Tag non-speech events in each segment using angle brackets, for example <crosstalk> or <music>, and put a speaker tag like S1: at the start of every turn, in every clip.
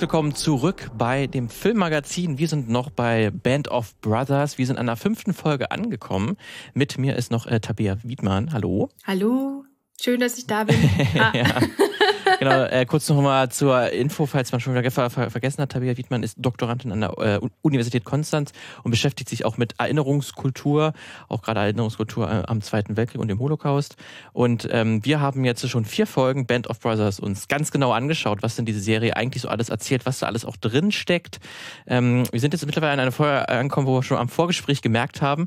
S1: herzlich willkommen zurück bei dem Filmmagazin. Wir sind noch bei Band of Brothers. Wir sind an der fünften Folge angekommen. Mit mir ist noch äh, Tabea Wiedmann. Hallo.
S2: Hallo. Schön, dass ich da bin. <laughs>
S1: Ah. ja. Genau, äh, kurz noch mal zur Info, falls man schon wieder ver ver vergessen hat. Tabea Wiedmann ist Doktorandin an der äh, Universität Konstanz und beschäftigt sich auch mit Erinnerungskultur, auch gerade Erinnerungskultur äh, am Zweiten Weltkrieg und dem Holocaust. Und ähm, wir haben jetzt schon vier Folgen Band of Brothers uns ganz genau angeschaut, was denn diese Serie eigentlich so alles erzählt, was da alles auch drin steckt. Ähm, wir sind jetzt mittlerweile an einer Folge angekommen, wo wir schon am Vorgespräch gemerkt haben,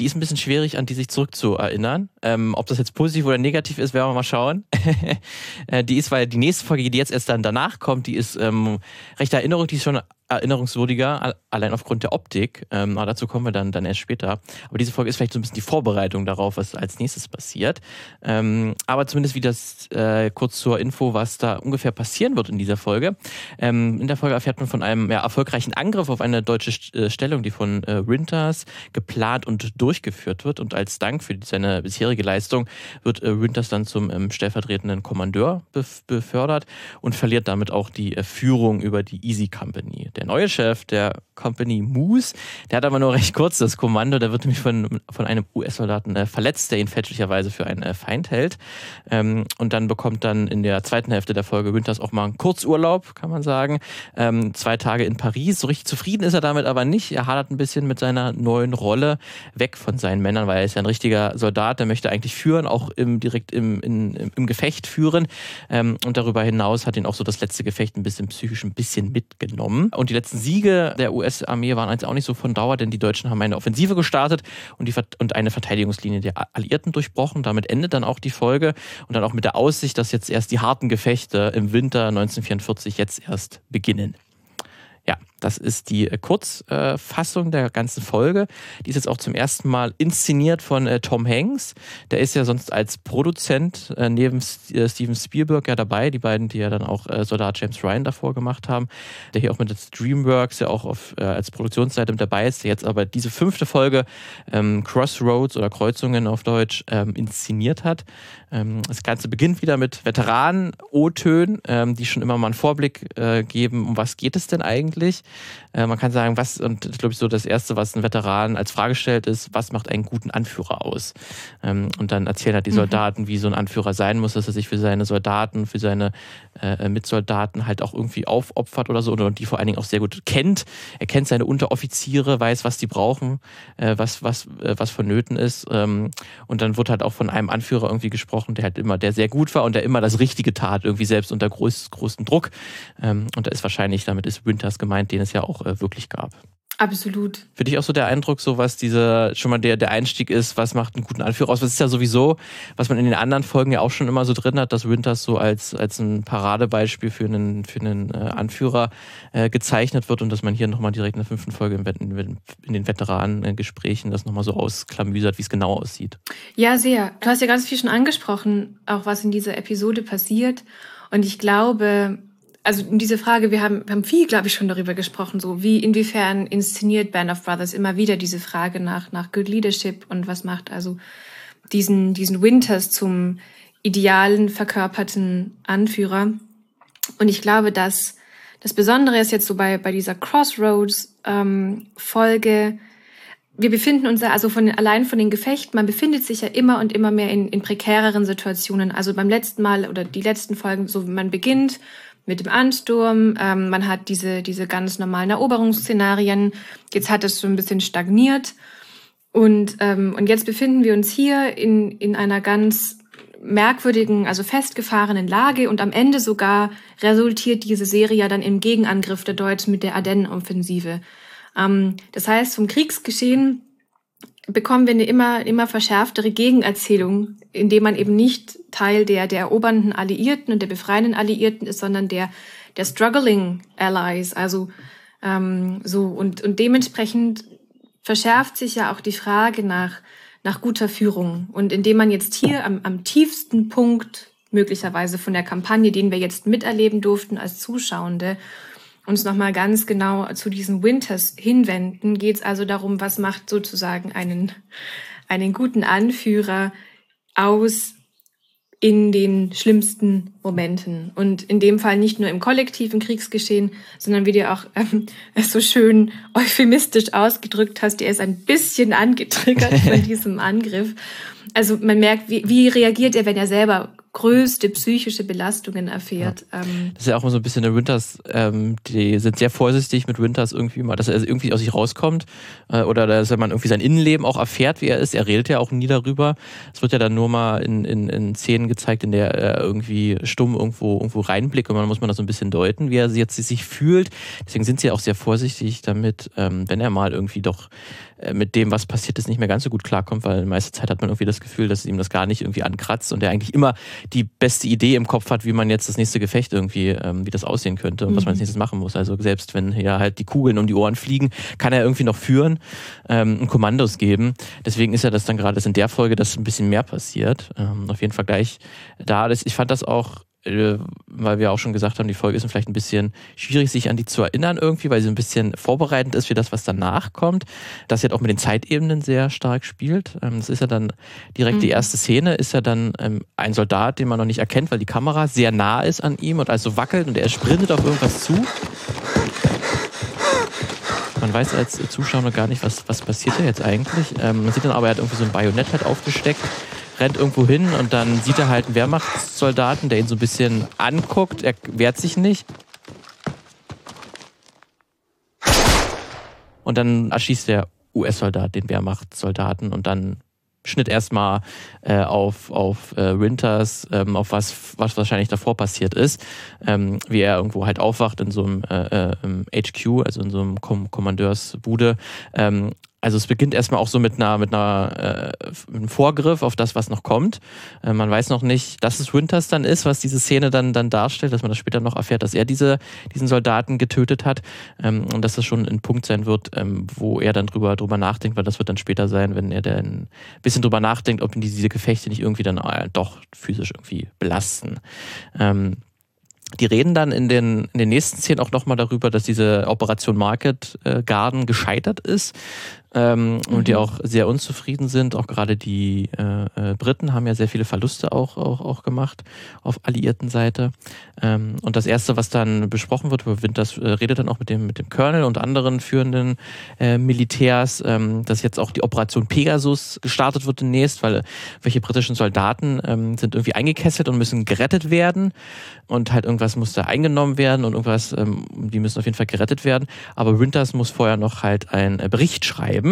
S1: die ist ein bisschen schwierig, an die sich zurückzuerinnern. Ähm, ob das jetzt positiv oder negativ ist, werden wir mal schauen. <laughs> Äh, die ist, weil die nächste Folge, die jetzt erst dann danach kommt, die ist ähm, recht Erinnerung, die ist schon erinnerungswürdiger, allein aufgrund der Optik. Ähm, aber dazu kommen wir dann, dann erst später. Aber diese Folge ist vielleicht so ein bisschen die Vorbereitung darauf, was als nächstes passiert. Ähm, aber zumindest wie äh, kurz zur Info, was da ungefähr passieren wird in dieser Folge. Ähm, in der Folge erfährt man von einem ja, erfolgreichen Angriff auf eine deutsche äh, Stellung, die von äh, Winters geplant und durchgeführt wird. Und als Dank für seine bisherige Leistung wird äh, Winters dann zum ähm, stellvertretenden Kommandeur befördert und verliert damit auch die äh, Führung über die Easy Company. Der neue Chef der Company Moose, der hat aber nur recht kurz das Kommando. Der wird nämlich von, von einem US-Soldaten äh, verletzt, der ihn fälschlicherweise für einen äh, Feind hält. Ähm, und dann bekommt dann in der zweiten Hälfte der Folge Winters auch mal einen Kurzurlaub, kann man sagen. Ähm, zwei Tage in Paris. So richtig zufrieden ist er damit aber nicht. Er hadert ein bisschen mit seiner neuen Rolle weg von seinen Männern, weil er ist ja ein richtiger Soldat, der möchte eigentlich führen, auch im, direkt im, in, im Gefecht führen. Ähm, und darüber hinaus hat ihn auch so das letzte Gefecht ein bisschen psychisch ein bisschen mitgenommen. Und die letzten Siege der US-Armee waren jetzt auch nicht so von Dauer, denn die Deutschen haben eine Offensive gestartet und, die, und eine Verteidigungslinie der Alliierten durchbrochen. Damit endet dann auch die Folge und dann auch mit der Aussicht, dass jetzt erst die harten Gefechte im Winter 1944 jetzt erst beginnen. Ja, das ist die äh, Kurzfassung der ganzen Folge. Die ist jetzt auch zum ersten Mal inszeniert von äh, Tom Hanks. Der ist ja sonst als Produzent äh, neben Steven Spielberg ja dabei. Die beiden, die ja dann auch Soldat James Ryan davor gemacht haben. Der hier auch mit Dreamworks ja auch auf, als Produktionsseite mit dabei ist. Der jetzt aber diese fünfte Folge ähm, Crossroads oder Kreuzungen auf Deutsch ähm, inszeniert hat. Ähm, das Ganze beginnt wieder mit Veteranen-O-Tönen, ähm, die schon immer mal einen Vorblick äh, geben, um was geht es denn eigentlich. Äh, man kann sagen, was, und das glaube ich so das Erste, was ein Veteran als Frage stellt, ist, was macht einen guten Anführer aus? Ähm, und dann erzählen halt die mhm. Soldaten, mhm. wie so ein Anführer sein muss, dass er sich für seine Soldaten, für seine äh, Mitsoldaten halt auch irgendwie aufopfert oder so und die vor allen Dingen auch sehr gut kennt. Er kennt seine Unteroffiziere, weiß, was die brauchen, äh, was, was, was vonnöten ist. Ähm, und dann wird halt auch von einem Anführer irgendwie gesprochen, der halt immer, der sehr gut war und der immer das Richtige tat, irgendwie selbst unter groß, großem Druck. Ähm, und da ist wahrscheinlich, damit ist Winters gemeint, den es ja auch äh, wirklich gab.
S2: Absolut.
S1: Für dich auch so der Eindruck, so was dieser, schon mal der, der Einstieg ist, was macht einen guten Anführer aus? Was ist ja sowieso, was man in den anderen Folgen ja auch schon immer so drin hat, dass Winters so als, als ein Paradebeispiel für einen, für einen äh, Anführer äh, gezeichnet wird und dass man hier nochmal direkt in der fünften Folge in, in, in den Veteranengesprächen das nochmal so ausklamüsert, wie es genau aussieht.
S2: Ja, sehr. Du hast ja ganz viel schon angesprochen, auch was in dieser Episode passiert. Und ich glaube, also diese Frage, wir haben, wir haben viel, glaube ich, schon darüber gesprochen, so wie inwiefern inszeniert Band of Brothers immer wieder diese Frage nach, nach Good Leadership und was macht also diesen, diesen Winters zum idealen, verkörperten Anführer. Und ich glaube, dass das Besondere ist jetzt so bei, bei dieser Crossroads-Folge, ähm, wir befinden uns ja also von, allein von den Gefechten, man befindet sich ja immer und immer mehr in, in prekäreren Situationen. Also beim letzten Mal oder die letzten Folgen, so man beginnt mit dem Ansturm. Ähm, man hat diese, diese ganz normalen Eroberungsszenarien. Jetzt hat es so ein bisschen stagniert. Und, ähm, und jetzt befinden wir uns hier in, in einer ganz merkwürdigen, also festgefahrenen Lage und am Ende sogar resultiert diese Serie ja dann im Gegenangriff der Deutschen mit der Ardennenoffensive. Ähm, das heißt, vom Kriegsgeschehen bekommen wir eine immer, immer verschärftere Gegenerzählung, indem man eben nicht Teil der, der erobernden Alliierten und der befreienden Alliierten ist, sondern der, der struggling Allies. Also ähm, so und, und dementsprechend verschärft sich ja auch die Frage nach, nach guter Führung. Und indem man jetzt hier am, am tiefsten Punkt möglicherweise von der Kampagne, den wir jetzt miterleben durften als Zuschauende, uns nochmal ganz genau zu diesen Winters hinwenden, geht es also darum, was macht sozusagen einen, einen guten Anführer aus in den schlimmsten Momenten. Und in dem Fall nicht nur im kollektiven Kriegsgeschehen, sondern wie du auch ähm, so schön euphemistisch ausgedrückt hast, er ist ein bisschen angetriggert <laughs> von diesem Angriff. Also man merkt, wie, wie reagiert er, wenn er selber größte psychische Belastungen erfährt.
S1: Ja. Ähm. Das ist ja auch immer so ein bisschen der Winters, ähm, die sind sehr vorsichtig mit Winters irgendwie mal, dass er irgendwie aus sich rauskommt äh, oder dass man irgendwie sein Innenleben auch erfährt, wie er ist. Er redet ja auch nie darüber. Es wird ja dann nur mal in, in, in Szenen gezeigt, in der er irgendwie stumm irgendwo, irgendwo reinblickt und dann muss man das so ein bisschen deuten, wie er jetzt sich fühlt. Deswegen sind sie auch sehr vorsichtig damit, ähm, wenn er mal irgendwie doch mit dem, was passiert ist, nicht mehr ganz so gut klarkommt, weil meiste Zeit hat man irgendwie das Gefühl, dass ihm das gar nicht irgendwie ankratzt und er eigentlich immer die beste Idee im Kopf hat, wie man jetzt das nächste Gefecht irgendwie, ähm, wie das aussehen könnte und mhm. was man als mhm. nächstes machen muss. Also selbst wenn ja halt die Kugeln um die Ohren fliegen, kann er irgendwie noch führen ähm, und Kommandos geben. Deswegen ist ja das dann gerade in der Folge, dass ein bisschen mehr passiert. Ähm, auf jeden Fall gleich da. Das, ich fand das auch äh, weil wir auch schon gesagt haben, die Folge ist vielleicht ein bisschen schwierig, sich an die zu erinnern irgendwie, weil sie ein bisschen vorbereitend ist für das, was danach kommt. Das jetzt auch mit den Zeitebenen sehr stark spielt. Ähm, das ist ja dann direkt mhm. die erste Szene, ist ja dann ähm, ein Soldat, den man noch nicht erkennt, weil die Kamera sehr nah ist an ihm und also wackelt und er sprintet auf irgendwas zu. Man weiß als Zuschauer noch gar nicht, was, was passiert da jetzt eigentlich. Ähm, man sieht dann aber, er hat irgendwie so ein Bajonett halt aufgesteckt rennt irgendwo hin und dann sieht er halt einen Wehrmachtssoldaten, der ihn so ein bisschen anguckt. Er wehrt sich nicht. Und dann erschießt der US-Soldat den Wehrmachtssoldaten und dann Schnitt erstmal äh, auf, auf äh, Winters, ähm, auf was, was wahrscheinlich davor passiert ist, ähm, wie er irgendwo halt aufwacht in so einem äh, äh, HQ, also in so einem Kom Kommandeursbude ähm, also es beginnt erstmal auch so mit einer, mit einer äh, einem Vorgriff auf das, was noch kommt. Äh, man weiß noch nicht, dass es Winters dann ist, was diese Szene dann, dann darstellt, dass man das später noch erfährt, dass er diese, diesen Soldaten getötet hat ähm, und dass das schon ein Punkt sein wird, ähm, wo er dann drüber, drüber nachdenkt, weil das wird dann später sein, wenn er dann ein bisschen drüber nachdenkt, ob ihn diese Gefechte nicht irgendwie dann äh, doch physisch irgendwie belasten. Ähm, die reden dann in den, in den nächsten Szenen auch nochmal darüber, dass diese Operation Market äh, Garden gescheitert ist ähm, mhm. und die mhm. auch sehr unzufrieden sind. Auch gerade die äh, äh, Briten haben ja sehr viele Verluste auch, auch, auch gemacht auf alliierten Seite. Ähm, und das Erste, was dann besprochen wird, Winters äh, redet dann auch mit dem, mit dem Colonel und anderen führenden äh, Militärs, ähm, dass jetzt auch die Operation Pegasus gestartet wird demnächst, weil welche britischen Soldaten ähm, sind irgendwie eingekesselt und müssen gerettet werden und halt irgendwas muss da eingenommen werden und irgendwas, ähm, die müssen auf jeden Fall gerettet werden. Aber Winters muss vorher noch halt einen äh, Bericht schreiben.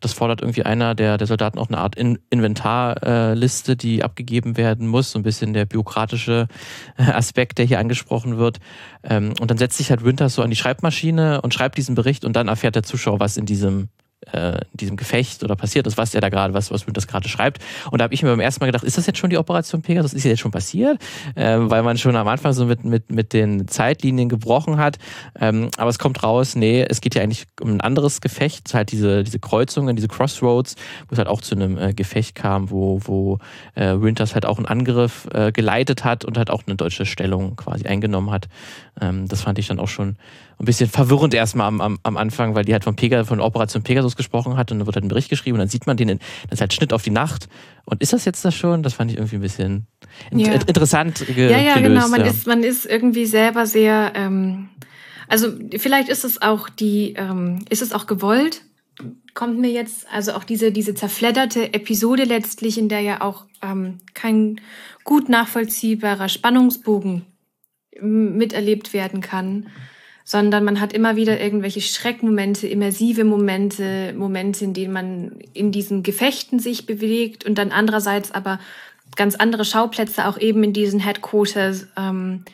S1: Das fordert irgendwie einer der, der Soldaten auch eine Art In Inventarliste, äh, die abgegeben werden muss. So ein bisschen der bürokratische äh, Aspekt, der hier angesprochen wird. Ähm, und dann setzt sich halt Winters so an die Schreibmaschine und schreibt diesen Bericht und dann erfährt der Zuschauer, was in diesem äh, in diesem Gefecht oder passiert ist, was er da gerade, was, was das gerade schreibt. Und da habe ich mir beim ersten Mal gedacht, ist das jetzt schon die Operation Pegasus? Ist ja jetzt schon passiert? Ähm, weil man schon am Anfang so mit, mit, mit den Zeitlinien gebrochen hat. Ähm, aber es kommt raus, nee, es geht ja eigentlich um ein anderes Gefecht, halt diese, diese Kreuzungen, diese Crossroads, wo es halt auch zu einem äh, Gefecht kam, wo, wo äh, Winters halt auch einen Angriff äh, geleitet hat und halt auch eine deutsche Stellung quasi eingenommen hat. Ähm, das fand ich dann auch schon ein bisschen verwirrend erstmal am, am, am Anfang, weil die halt von, Pega, von Operation Pegasus gesprochen hat und dann wird halt ein Bericht geschrieben und dann sieht man den, in, das ist halt Schnitt auf die Nacht. Und ist das jetzt das schon? Das fand ich irgendwie ein bisschen ja. interessant
S2: ge Ja, ja, gelöst, genau. Man, ja. Ist, man ist irgendwie selber sehr, ähm, also vielleicht ist es auch die, ähm, ist es auch gewollt, kommt mir jetzt, also auch diese, diese zerfledderte Episode letztlich, in der ja auch ähm, kein gut nachvollziehbarer Spannungsbogen miterlebt werden kann sondern man hat immer wieder irgendwelche Schreckmomente, immersive Momente, Momente, in denen man in diesen Gefechten sich bewegt und dann andererseits aber ganz andere Schauplätze auch eben in diesen Headquarters. Ähm,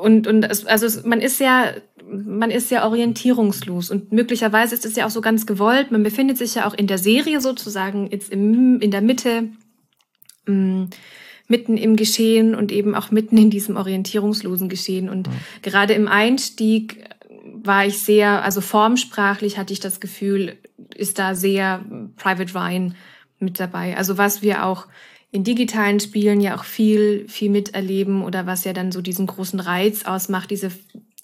S2: und und es, also man ist ja man ist ja orientierungslos und möglicherweise ist es ja auch so ganz gewollt. Man befindet sich ja auch in der Serie sozusagen jetzt im, in der Mitte. Ähm, mitten im Geschehen und eben auch mitten in diesem orientierungslosen Geschehen. Und ja. gerade im Einstieg war ich sehr, also formsprachlich hatte ich das Gefühl, ist da sehr Private Ryan mit dabei. Also was wir auch in digitalen Spielen ja auch viel, viel miterleben oder was ja dann so diesen großen Reiz ausmacht, diese,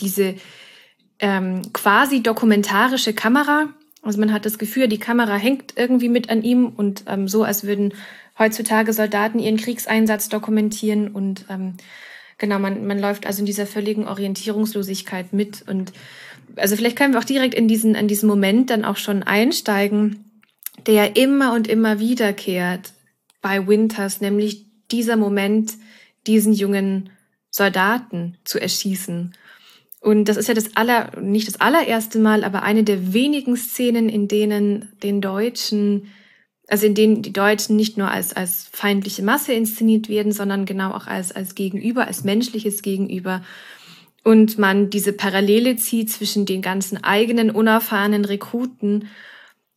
S2: diese ähm, quasi dokumentarische Kamera, Also man hat das Gefühl, die Kamera hängt irgendwie mit an ihm und ähm, so, als würden heutzutage Soldaten ihren Kriegseinsatz dokumentieren und ähm, genau, man, man läuft also in dieser völligen Orientierungslosigkeit mit und also vielleicht können wir auch direkt in diesen, in diesen Moment dann auch schon einsteigen, der immer und immer wiederkehrt bei Winters, nämlich dieser Moment, diesen jungen Soldaten zu erschießen. Und das ist ja das aller, nicht das allererste Mal, aber eine der wenigen Szenen, in denen den Deutschen, also in denen die Deutschen nicht nur als, als feindliche Masse inszeniert werden, sondern genau auch als, als Gegenüber, als menschliches Gegenüber und man diese Parallele zieht zwischen den ganzen eigenen unerfahrenen Rekruten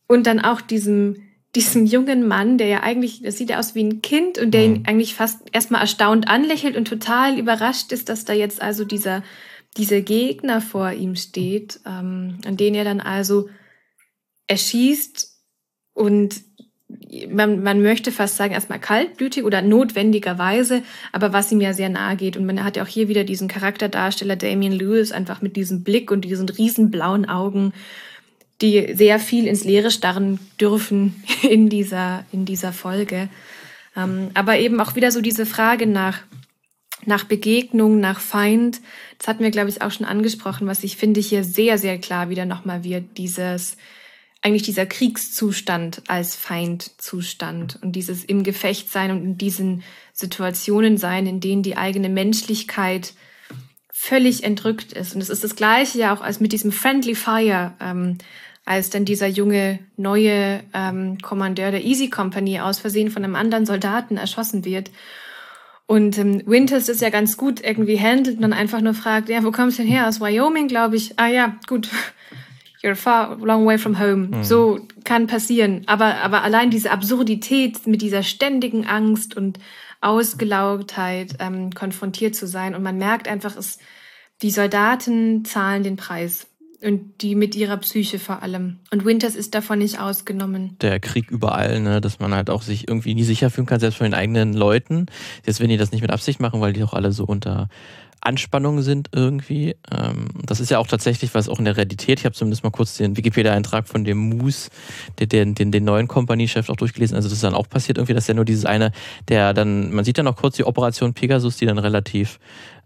S2: und dann auch diesem diesem jungen Mann, der ja eigentlich, das sieht ja aus wie ein Kind und der ihn mhm. eigentlich fast erstmal erstaunt anlächelt und total überrascht ist, dass da jetzt also dieser, dieser Gegner vor ihm steht, ähm, an den er dann also erschießt und man, man möchte fast sagen, erstmal kaltblütig oder notwendigerweise, aber was ihm ja sehr nahe geht. Und man hat ja auch hier wieder diesen Charakterdarsteller Damien Lewis einfach mit diesem Blick und diesen riesen blauen Augen, die sehr viel ins Leere starren dürfen <laughs> in dieser, in dieser Folge. Ähm, aber eben auch wieder so diese Frage nach, nach Begegnung, nach Feind. Das hatten wir, glaube ich, auch schon angesprochen, was ich finde hier sehr, sehr klar wieder nochmal wird, dieses, eigentlich dieser Kriegszustand als Feindzustand und dieses im Gefecht sein und in diesen Situationen sein, in denen die eigene Menschlichkeit völlig entrückt ist. Und es ist das Gleiche ja auch als mit diesem Friendly Fire, ähm, als dann dieser junge neue ähm, Kommandeur der Easy Company aus Versehen von einem anderen Soldaten erschossen wird. Und ähm, Winters ist ja ganz gut irgendwie handelt und dann einfach nur fragt, ja, wo kommst du denn her? Aus Wyoming, glaube ich. Ah ja, gut, you're far long way from home. Mhm. So kann passieren. Aber, aber allein diese Absurdität mit dieser ständigen Angst und Ausgelaugtheit ähm, konfrontiert zu sein. Und man merkt einfach, es, die Soldaten zahlen den Preis. Und die mit ihrer Psyche vor allem. Und Winters ist davon nicht ausgenommen.
S1: Der Krieg überall, ne, dass man halt auch sich irgendwie nie sicher fühlen kann, selbst von den eigenen Leuten. Jetzt, wenn die das nicht mit Absicht machen, weil die auch alle so unter Anspannungen sind irgendwie. Ähm, das ist ja auch tatsächlich was auch in der Realität. Ich habe zumindest mal kurz den Wikipedia-Eintrag von dem Moose, den, den, den, neuen Kompaniechef auch durchgelesen. Also das ist dann auch passiert irgendwie, dass ja nur dieses eine, der dann, man sieht ja noch kurz die Operation Pegasus, die dann relativ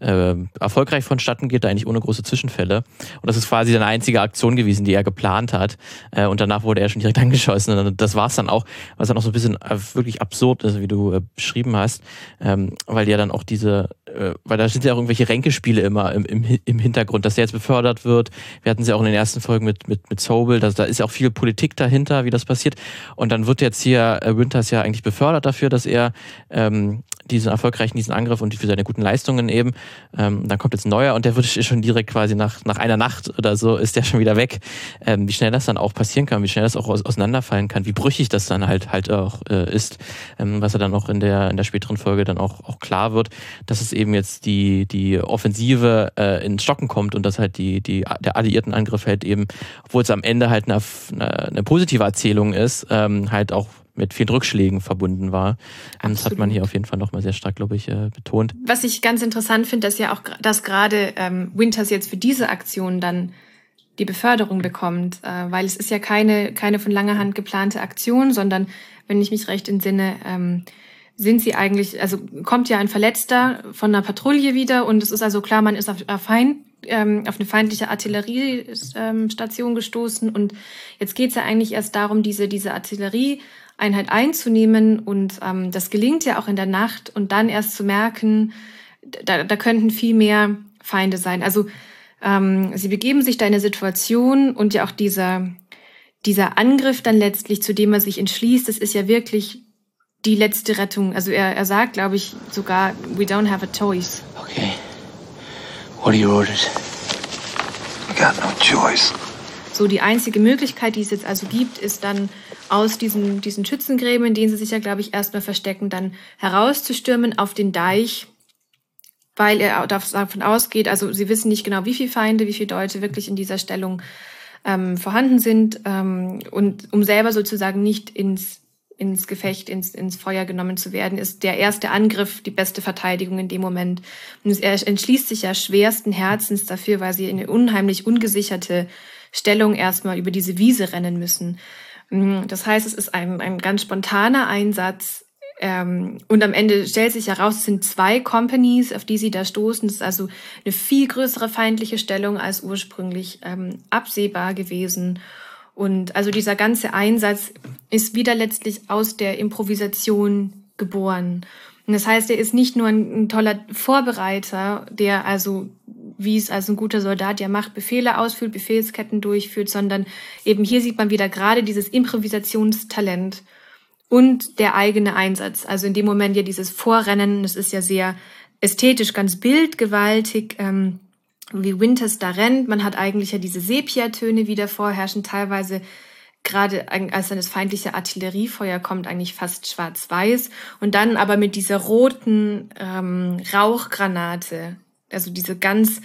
S1: äh, erfolgreich vonstatten geht, eigentlich ohne große Zwischenfälle. Und das ist quasi seine einzige Aktion gewesen, die er geplant hat. Äh, und danach wurde er schon direkt <laughs> angeschossen. Und das war es dann auch, was dann auch so ein bisschen äh, wirklich absurd ist, wie du äh, beschrieben hast, ähm, weil ja dann auch diese, äh, weil da sind ja auch irgendwelche Ränkespiele immer im, im, im Hintergrund, dass der jetzt befördert wird. Wir hatten sie ja auch in den ersten Folgen mit, mit, mit Sobel, da, da ist ja auch viel Politik dahinter, wie das passiert. Und dann wird jetzt hier äh, Winters ja eigentlich befördert dafür, dass er ähm, diesen erfolgreichen, diesen Angriff und für seine guten Leistungen eben. Ähm, dann kommt jetzt ein neuer und der wird schon direkt quasi nach, nach einer Nacht oder so ist der schon wieder weg. Ähm, wie schnell das dann auch passieren kann, wie schnell das auch auseinanderfallen kann, wie brüchig das dann halt halt auch äh, ist, ähm, was er dann auch in der in der späteren Folge dann auch auch klar wird, dass es eben jetzt die die Offensive äh, ins Stocken kommt und dass halt die die der alliierten Angriff halt eben, obwohl es am Ende halt eine, eine positive Erzählung ist, ähm, halt auch mit vielen Rückschlägen verbunden war. Absolut. Das hat man hier auf jeden Fall nochmal sehr stark, glaube ich, äh, betont.
S2: Was ich ganz interessant finde, dass ja auch, dass gerade ähm, Winters jetzt für diese Aktion dann die Beförderung bekommt, äh, weil es ist ja keine, keine von langer Hand geplante Aktion, sondern, wenn ich mich recht entsinne, ähm, sind sie eigentlich, also kommt ja ein Verletzter von einer Patrouille wieder und es ist also klar, man ist auf, auf, Feind, ähm, auf eine feindliche Artilleriestation ähm, gestoßen und jetzt geht es ja eigentlich erst darum, diese, diese Artillerie Einheit einzunehmen. Und ähm, das gelingt ja auch in der Nacht und dann erst zu merken, da, da könnten viel mehr Feinde sein. Also ähm, sie begeben sich da in eine Situation und ja auch dieser, dieser Angriff dann letztlich, zu dem er sich entschließt, das ist ja wirklich die letzte Rettung. Also er, er sagt, glaube ich, sogar, we don't have a choice.
S3: Okay. What are your orders? We got no choice.
S2: So, die einzige Möglichkeit, die es jetzt also gibt, ist dann aus diesen, diesen Schützengräben, in denen sie sich ja, glaube ich, erstmal verstecken, dann herauszustürmen auf den Deich, weil er davon ausgeht, also sie wissen nicht genau, wie viele Feinde, wie viele Deutsche wirklich in dieser Stellung ähm, vorhanden sind. Ähm, und um selber sozusagen nicht ins ins Gefecht, ins, ins Feuer genommen zu werden, ist der erste Angriff die beste Verteidigung in dem Moment. Und er entschließt sich ja schwersten Herzens dafür, weil sie in eine unheimlich ungesicherte Stellung erstmal über diese Wiese rennen müssen. Mm, das heißt, es ist ein, ein ganz spontaner Einsatz. Ähm, und am Ende stellt sich heraus, es sind zwei Companies, auf die sie da stoßen. Das ist also eine viel größere feindliche Stellung als ursprünglich ähm, absehbar gewesen. Und also dieser ganze Einsatz ist wieder letztlich aus der Improvisation geboren. Und das heißt, er ist nicht nur ein, ein toller Vorbereiter, der also, wie es als ein guter Soldat ja macht, Befehle ausführt, Befehlsketten durchführt, sondern eben hier sieht man wieder gerade dieses Improvisationstalent und der eigene Einsatz. Also in dem Moment ja dieses Vorrennen, das ist ja sehr ästhetisch, ganz bildgewaltig. Ähm, wie Winters da rennt. Man hat eigentlich ja diese Sepiatöne wieder vorherrschen, teilweise gerade als dann das feindliche Artilleriefeuer kommt, eigentlich fast schwarz-weiß. Und dann aber mit dieser roten ähm, Rauchgranate, also diese ganz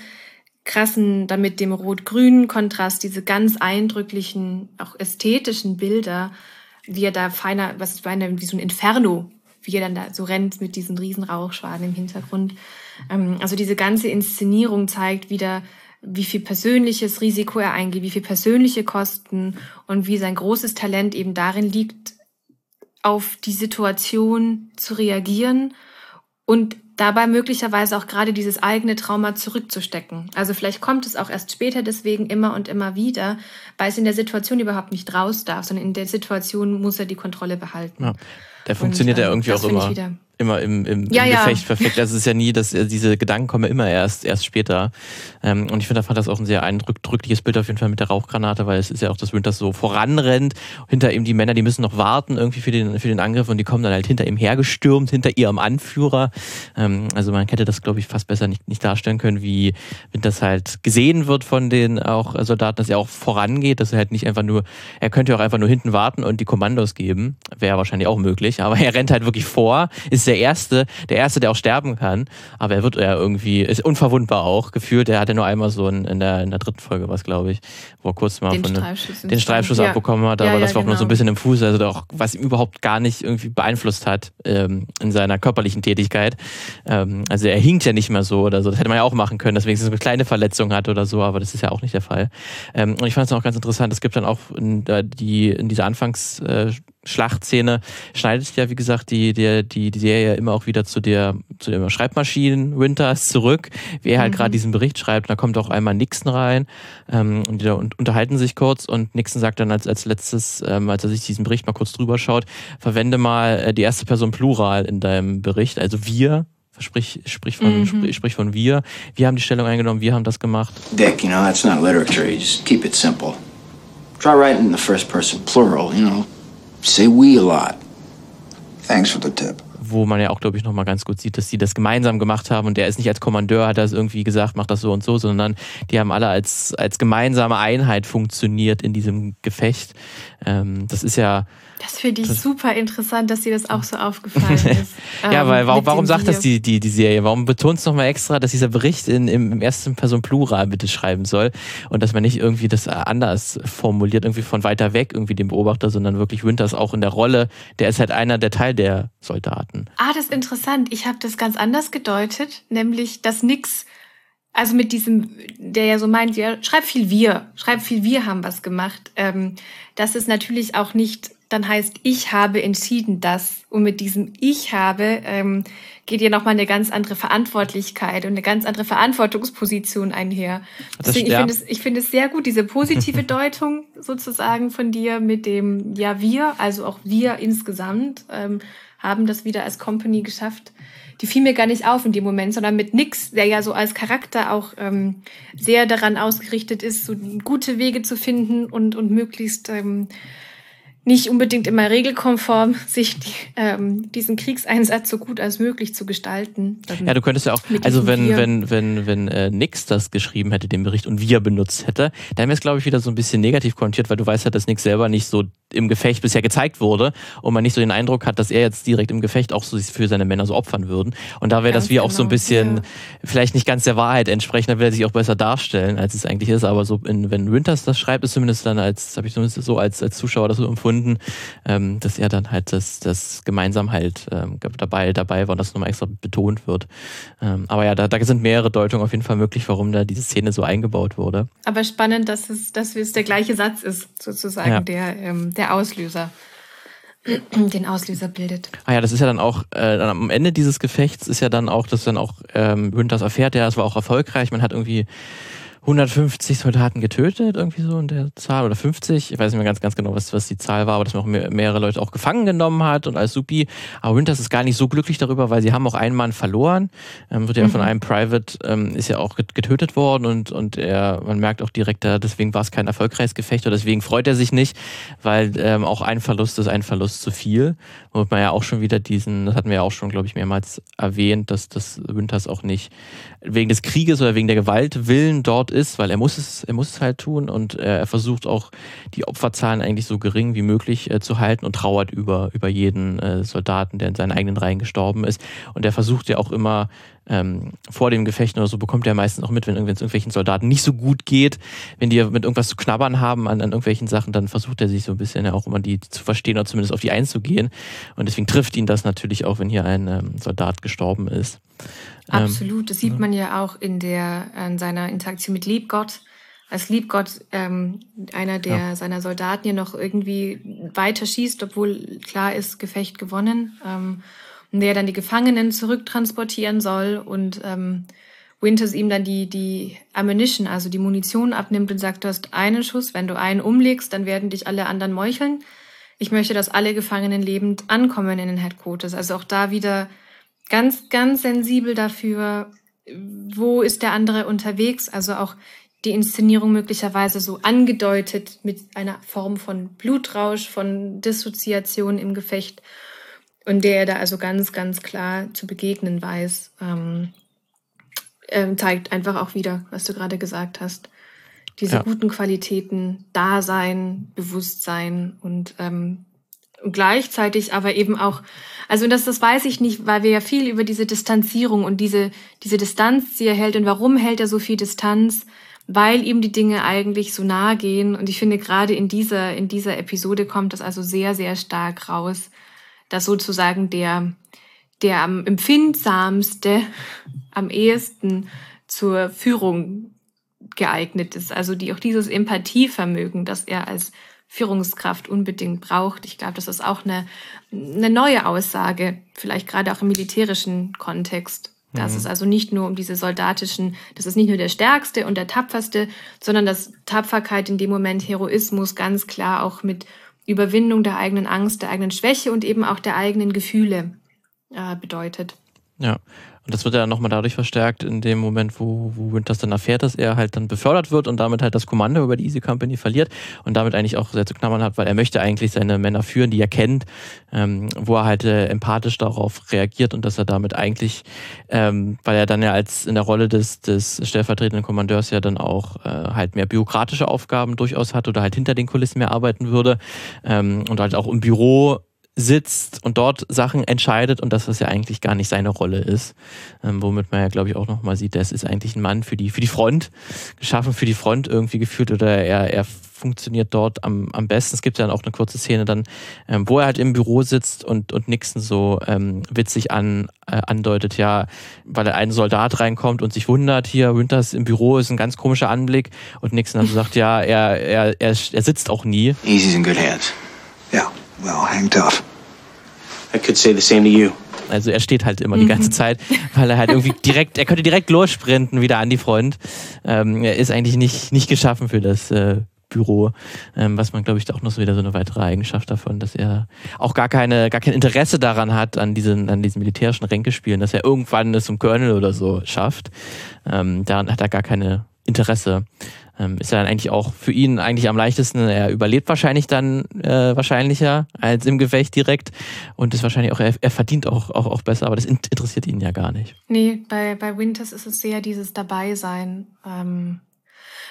S2: krassen, damit dem rot-grünen Kontrast, diese ganz eindrücklichen, auch ästhetischen Bilder, wie er da feiner, was beinahe wie so ein Inferno, wie er dann da so rennt mit diesen riesen Rauchschwaden im Hintergrund. Ähm, also diese ganze Inszenierung zeigt wieder, wie viel persönliches Risiko er eingeht, wie viel persönliche Kosten und wie sein großes Talent eben darin liegt, auf die Situation zu reagieren und dabei möglicherweise auch gerade dieses eigene Trauma zurückzustecken. Also vielleicht kommt es auch erst später deswegen immer und immer wieder, weil es in der Situation überhaupt nicht raus darf, sondern in der Situation muss er die Kontrolle behalten.
S1: Ja, der funktioniert und, ja irgendwie auch immer immer im, im, ja, im ja. Gefecht perfekt. Also es ist ja nie, dass äh, diese Gedanken kommen immer erst erst später. Ähm, und ich finde, da fand das auch ein sehr eindrückliches Bild auf jeden Fall mit der Rauchgranate, weil es ist ja auch, dass Winters so voranrennt. Hinter ihm die Männer, die müssen noch warten irgendwie für den für den Angriff und die kommen dann halt hinter ihm hergestürmt, hinter ihrem Anführer. Ähm, also man hätte das, glaube ich, fast besser nicht, nicht darstellen können, wie Winters halt gesehen wird von den auch Soldaten, dass er auch vorangeht, dass er halt nicht einfach nur, er könnte auch einfach nur hinten warten und die Kommandos geben. Wäre wahrscheinlich auch möglich, aber er rennt halt wirklich vor, ist der Erste, der Erste, der auch sterben kann. Aber er wird ja irgendwie, ist unverwundbar auch gefühlt. Er hat ja nur einmal so in, in, der, in der dritten Folge was, glaube ich, wo er kurz mal den von Streifschuss, den Streifschuss ja. abbekommen hat. Aber ja, ja, das war auch genau. nur so ein genau. bisschen im Fuß, also auch, was ihm überhaupt gar nicht irgendwie beeinflusst hat ähm, in seiner körperlichen Tätigkeit. Ähm, also er hinkt ja nicht mehr so oder so. Das hätte man ja auch machen können, dass wenigstens eine kleine Verletzung hat oder so, aber das ist ja auch nicht der Fall. Ähm, und ich fand es auch ganz interessant, es gibt dann auch in, die, in dieser Anfangs- äh, Schlachtszene schneidet ja, wie gesagt, die, die, die, die Serie immer auch wieder zu der, zu den Schreibmaschinen Winters zurück, wie er halt mhm. gerade diesen Bericht schreibt. Da kommt auch einmal Nixon rein ähm, und die da unterhalten sich kurz und Nixon sagt dann als, als letztes, ähm, als er sich diesen Bericht mal kurz drüber schaut, verwende mal äh, die erste Person Plural in deinem Bericht, also wir, sprich, sprich, von, mhm. sprich, sprich von wir. Wir haben die Stellung eingenommen, wir haben das gemacht.
S3: Dick, you know, that's not literature. You just keep it simple. Try writing in the first person plural, you know. Say we a lot. Thanks for the tip
S1: wo man ja auch, glaube ich, nochmal ganz gut sieht, dass sie das gemeinsam gemacht haben und der ist nicht als Kommandeur, hat das irgendwie gesagt, macht das so und so, sondern die haben alle als, als gemeinsame Einheit funktioniert in diesem Gefecht. Ähm, das ist ja.
S2: Das finde ich super interessant, dass dir das auch so aufgefallen <laughs> ist.
S1: ja, ähm, weil warum, warum sagt das die, die, die Serie? Warum betont es nochmal extra, dass dieser Bericht in, im, im ersten Person Plural bitte schreiben soll und dass man nicht irgendwie das anders formuliert, irgendwie von weiter weg, irgendwie den Beobachter, sondern wirklich Winters auch in der Rolle, der ist halt einer der Teil der Soldaten.
S2: Ah, das ist interessant. Ich habe das ganz anders gedeutet, nämlich, dass nix also mit diesem, der ja so meint, ja, schreib viel wir, schreib viel wir haben was gemacht, ähm, dass es natürlich auch nicht dann heißt, ich habe entschieden das. Und mit diesem Ich habe ähm, geht ja nochmal eine ganz andere Verantwortlichkeit und eine ganz andere Verantwortungsposition einher. Deswegen, ich finde es, ich finde es sehr gut, diese positive <laughs> Deutung sozusagen von dir mit dem Ja, wir, also auch wir insgesamt, ähm, haben das wieder als Company geschafft die fiel mir gar nicht auf in dem Moment, sondern mit Nix, der ja so als Charakter auch ähm, sehr daran ausgerichtet ist, so gute Wege zu finden und, und möglichst ähm, nicht unbedingt immer regelkonform, <laughs> sich die, ähm, diesen Kriegseinsatz so gut als möglich zu gestalten.
S1: Ja, du könntest ja auch, also wenn, wenn, wenn, wenn äh, Nix das geschrieben hätte, den Bericht, und wir benutzt hätte, dann wäre es, glaube ich, wieder so ein bisschen negativ konnotiert, weil du weißt ja, dass Nix selber nicht so im Gefecht bisher gezeigt wurde und man nicht so den Eindruck hat, dass er jetzt direkt im Gefecht auch so für seine Männer so opfern würden. Und da wäre das wie genau, auch so ein genau, bisschen, ja. vielleicht nicht ganz der Wahrheit entsprechend, da will er sich auch besser darstellen, als es eigentlich ist. Aber so, in, wenn Winters das schreibt, ist zumindest dann als, habe ich zumindest so als, als Zuschauer das so empfunden, Gründen, ähm, dass er dann halt das, das gemeinsam halt ähm, dabei, dabei war und das nochmal extra betont wird. Ähm, aber ja, da, da sind mehrere Deutungen auf jeden Fall möglich, warum da diese Szene so eingebaut wurde.
S2: Aber spannend, dass es, dass es der gleiche Satz ist, sozusagen, ja. der, ähm, der Auslöser <clears throat> den Auslöser bildet.
S1: Ah ja, das ist ja dann auch, äh, am Ende dieses Gefechts ist ja dann auch, dass dann auch ähm, Winters erfährt, ja, es war auch erfolgreich, man hat irgendwie 150 Soldaten getötet, irgendwie so in der Zahl, oder 50, ich weiß nicht mehr ganz, ganz genau, was, was die Zahl war, aber dass man auch mehr, mehrere Leute auch gefangen genommen hat und alles supi. Aber Winters ist gar nicht so glücklich darüber, weil sie haben auch einen Mann verloren, ähm, wird ja mhm. von einem Private, ähm, ist ja auch getötet worden und, und er, man merkt auch direkt, deswegen war es kein erfolgreiches Gefecht oder deswegen freut er sich nicht, weil ähm, auch ein Verlust ist ein Verlust zu viel. Und man ja auch schon wieder diesen, das hatten wir ja auch schon, glaube ich, mehrmals erwähnt, dass das Winters auch nicht wegen des Krieges oder wegen der Gewalt Willen dort ist, weil er muss es, er muss es halt tun und er versucht auch die Opferzahlen eigentlich so gering wie möglich äh, zu halten und trauert über, über jeden äh, Soldaten, der in seinen eigenen Reihen gestorben ist. Und er versucht ja auch immer ähm, vor dem Gefecht oder so bekommt er meistens auch mit, wenn es irgendwelchen Soldaten nicht so gut geht, wenn die mit irgendwas zu knabbern haben an, an irgendwelchen Sachen, dann versucht er sich so ein bisschen ja auch immer die zu verstehen oder zumindest auf die einzugehen. Und deswegen trifft ihn das natürlich auch, wenn hier ein ähm, Soldat gestorben ist.
S2: Ähm, Absolut, das sieht man ja auch in der in seiner Interaktion mit Liebgott. Als Liebgott ähm, einer der ja. seiner Soldaten ja noch irgendwie weiter schießt, obwohl klar ist, Gefecht gewonnen. Ähm, der dann die Gefangenen zurücktransportieren soll und ähm, Winters ihm dann die, die Ammunition, also die Munition abnimmt und sagt, du hast einen Schuss, wenn du einen umlegst, dann werden dich alle anderen meucheln. Ich möchte, dass alle Gefangenen lebend ankommen in den Headquarters. Also auch da wieder ganz, ganz sensibel dafür, wo ist der andere unterwegs. Also auch die Inszenierung möglicherweise so angedeutet mit einer Form von Blutrausch, von Dissoziation im Gefecht und der da also ganz, ganz klar zu begegnen weiß, ähm, ähm, zeigt einfach auch wieder, was du gerade gesagt hast. Diese ja. guten Qualitäten, Dasein, Bewusstsein und ähm, gleichzeitig aber eben auch, also das, das weiß ich nicht, weil wir ja viel über diese Distanzierung und diese, diese Distanz, die er hält und warum hält er so viel Distanz, weil ihm die Dinge eigentlich so nahe gehen. Und ich finde, gerade in dieser, in dieser Episode kommt das also sehr, sehr stark raus, dass sozusagen der, der am empfindsamste, am ehesten zur Führung geeignet ist. Also die auch dieses Empathievermögen, das er als Führungskraft unbedingt braucht. Ich glaube, das ist auch eine, eine neue Aussage, vielleicht gerade auch im militärischen Kontext. Dass mhm. es also nicht nur um diese soldatischen, das ist nicht nur der Stärkste und der Tapferste, sondern dass Tapferkeit in dem Moment Heroismus ganz klar auch mit Überwindung der eigenen Angst, der eigenen Schwäche und eben auch der eigenen Gefühle äh, bedeutet.
S1: Ja, und das wird ja nochmal dadurch verstärkt in dem Moment, wo, wo Winters dann erfährt, dass er halt dann befördert wird und damit halt das Kommando über die Easy Company verliert und damit eigentlich auch sehr zu knabbern hat, weil er möchte eigentlich seine Männer führen, die er kennt, ähm, wo er halt äh, empathisch darauf reagiert und dass er damit eigentlich, ähm, weil er dann ja als in der Rolle des, des stellvertretenden Kommandeurs ja dann auch äh, halt mehr bürokratische Aufgaben durchaus hat oder halt hinter den Kulissen mehr arbeiten würde ähm, und halt auch im Büro sitzt und dort Sachen entscheidet und das ja eigentlich gar nicht seine Rolle ist. Ähm, womit man ja, glaube ich, auch nochmal sieht, das ist eigentlich ein Mann für die, für die Front, geschaffen für die Front irgendwie gefühlt oder er, er funktioniert dort am, am besten. Es gibt ja dann auch eine kurze Szene dann, ähm, wo er halt im Büro sitzt und, und Nixon so ähm, witzig an, äh, andeutet, ja, weil er ein Soldat reinkommt und sich wundert, hier, Winters im Büro ist ein ganz komischer Anblick und Nixon dann so sagt, ja, er, er, er, er sitzt auch nie.
S3: Easy's in good hands. Yeah, well, hang tough.
S4: I could say the same to you.
S1: Also er steht halt immer mhm. die ganze Zeit, weil er halt irgendwie <laughs> direkt, er könnte direkt lossprinten wieder an die Front. Ähm, er ist eigentlich nicht, nicht geschaffen für das äh, Büro, ähm, was man glaube ich auch noch so wieder so eine weitere Eigenschaft davon, dass er auch gar keine, gar kein Interesse daran hat an diesen, an diesen militärischen Ränkespielen, dass er irgendwann es zum Colonel oder so schafft. Ähm, daran hat er gar keine Interesse ist ja dann eigentlich auch für ihn eigentlich am leichtesten. Er überlebt wahrscheinlich dann äh, wahrscheinlicher als im Gefecht direkt und ist wahrscheinlich auch, er, er verdient auch, auch, auch besser, aber das interessiert ihn ja gar nicht.
S2: Nee, bei, bei Winters ist es sehr dieses Dabeisein. Ähm,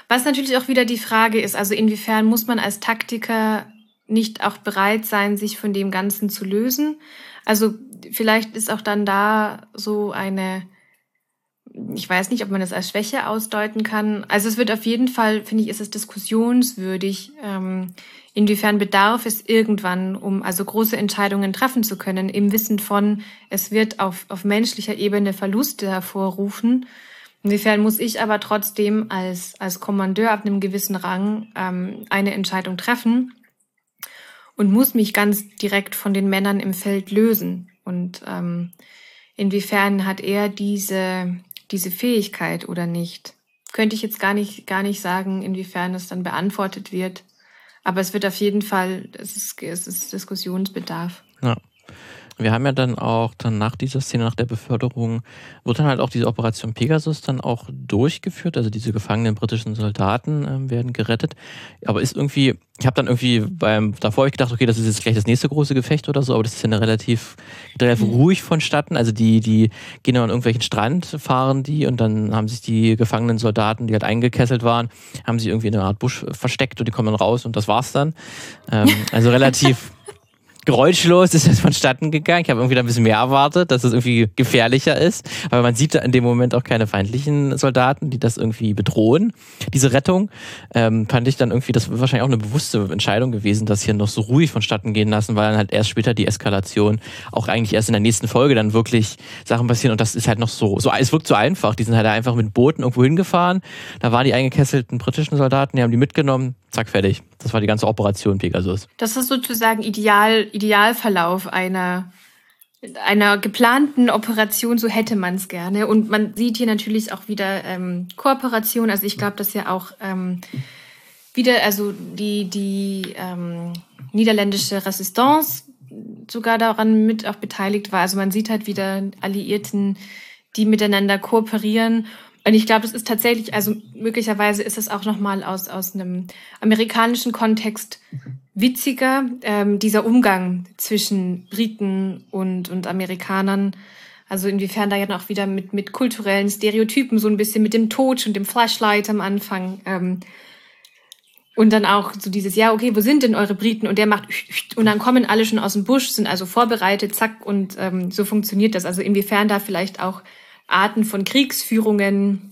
S2: was natürlich auch wieder die Frage ist, also inwiefern muss man als Taktiker nicht auch bereit sein, sich von dem Ganzen zu lösen? Also vielleicht ist auch dann da so eine ich weiß nicht, ob man das als Schwäche ausdeuten kann. Also es wird auf jeden Fall, finde ich, ist es diskussionswürdig, ähm, inwiefern bedarf es irgendwann, um also große Entscheidungen treffen zu können, im Wissen von, es wird auf, auf menschlicher Ebene Verluste hervorrufen. Inwiefern muss ich aber trotzdem als, als Kommandeur ab einem gewissen Rang ähm, eine Entscheidung treffen und muss mich ganz direkt von den Männern im Feld lösen. Und ähm, inwiefern hat er diese, diese Fähigkeit oder nicht? Könnte ich jetzt gar nicht, gar nicht sagen, inwiefern es dann beantwortet wird. Aber es wird auf jeden Fall, es ist, es ist Diskussionsbedarf.
S1: Ja. Wir haben ja dann auch dann nach dieser Szene, nach der Beförderung, wurde dann halt auch diese Operation Pegasus dann auch durchgeführt. Also diese gefangenen britischen Soldaten äh, werden gerettet. Aber ist irgendwie, ich habe dann irgendwie beim davor ich gedacht, okay, das ist jetzt gleich das nächste große Gefecht oder so, aber das ist ja eine relativ, relativ mhm. ruhig vonstatten. Also die, die gehen dann an irgendwelchen Strand, fahren die und dann haben sich die gefangenen Soldaten, die halt eingekesselt waren, haben sich irgendwie in einer Art Busch versteckt und die kommen dann raus und das war's dann. Ähm, also <laughs> relativ geräuschlos ist das vonstatten gegangen. Ich habe irgendwie da ein bisschen mehr erwartet, dass es irgendwie gefährlicher ist. Aber man sieht da in dem Moment auch keine feindlichen Soldaten, die das irgendwie bedrohen. Diese Rettung ähm, fand ich dann irgendwie, das war wahrscheinlich auch eine bewusste Entscheidung gewesen, das hier noch so ruhig vonstatten gehen lassen, weil dann halt erst später die Eskalation auch eigentlich erst in der nächsten Folge dann wirklich Sachen passieren. Und das ist halt noch so, so es wirkt so einfach. Die sind halt einfach mit Booten irgendwo hingefahren. Da waren die eingekesselten britischen Soldaten, die haben die mitgenommen zack, fertig. Das war die ganze Operation Pegasus.
S2: Das ist sozusagen Ideal, Idealverlauf einer, einer geplanten Operation, so hätte man es gerne. Und man sieht hier natürlich auch wieder ähm, Kooperation. Also ich glaube, dass ja auch ähm, wieder, also die, die ähm, niederländische Resistance sogar daran mit auch beteiligt war. Also man sieht halt wieder Alliierten, die miteinander kooperieren und ich glaube, das ist tatsächlich, also möglicherweise ist es auch nochmal aus, aus einem amerikanischen Kontext witziger, ähm, dieser Umgang zwischen Briten und, und Amerikanern. Also inwiefern da ja noch wieder mit, mit kulturellen Stereotypen, so ein bisschen mit dem Tod und dem Flashlight am Anfang. Ähm, und dann auch so dieses, ja, okay, wo sind denn eure Briten? Und der macht, und dann kommen alle schon aus dem Busch, sind also vorbereitet, zack, und ähm, so funktioniert das. Also inwiefern da vielleicht auch Arten von Kriegsführungen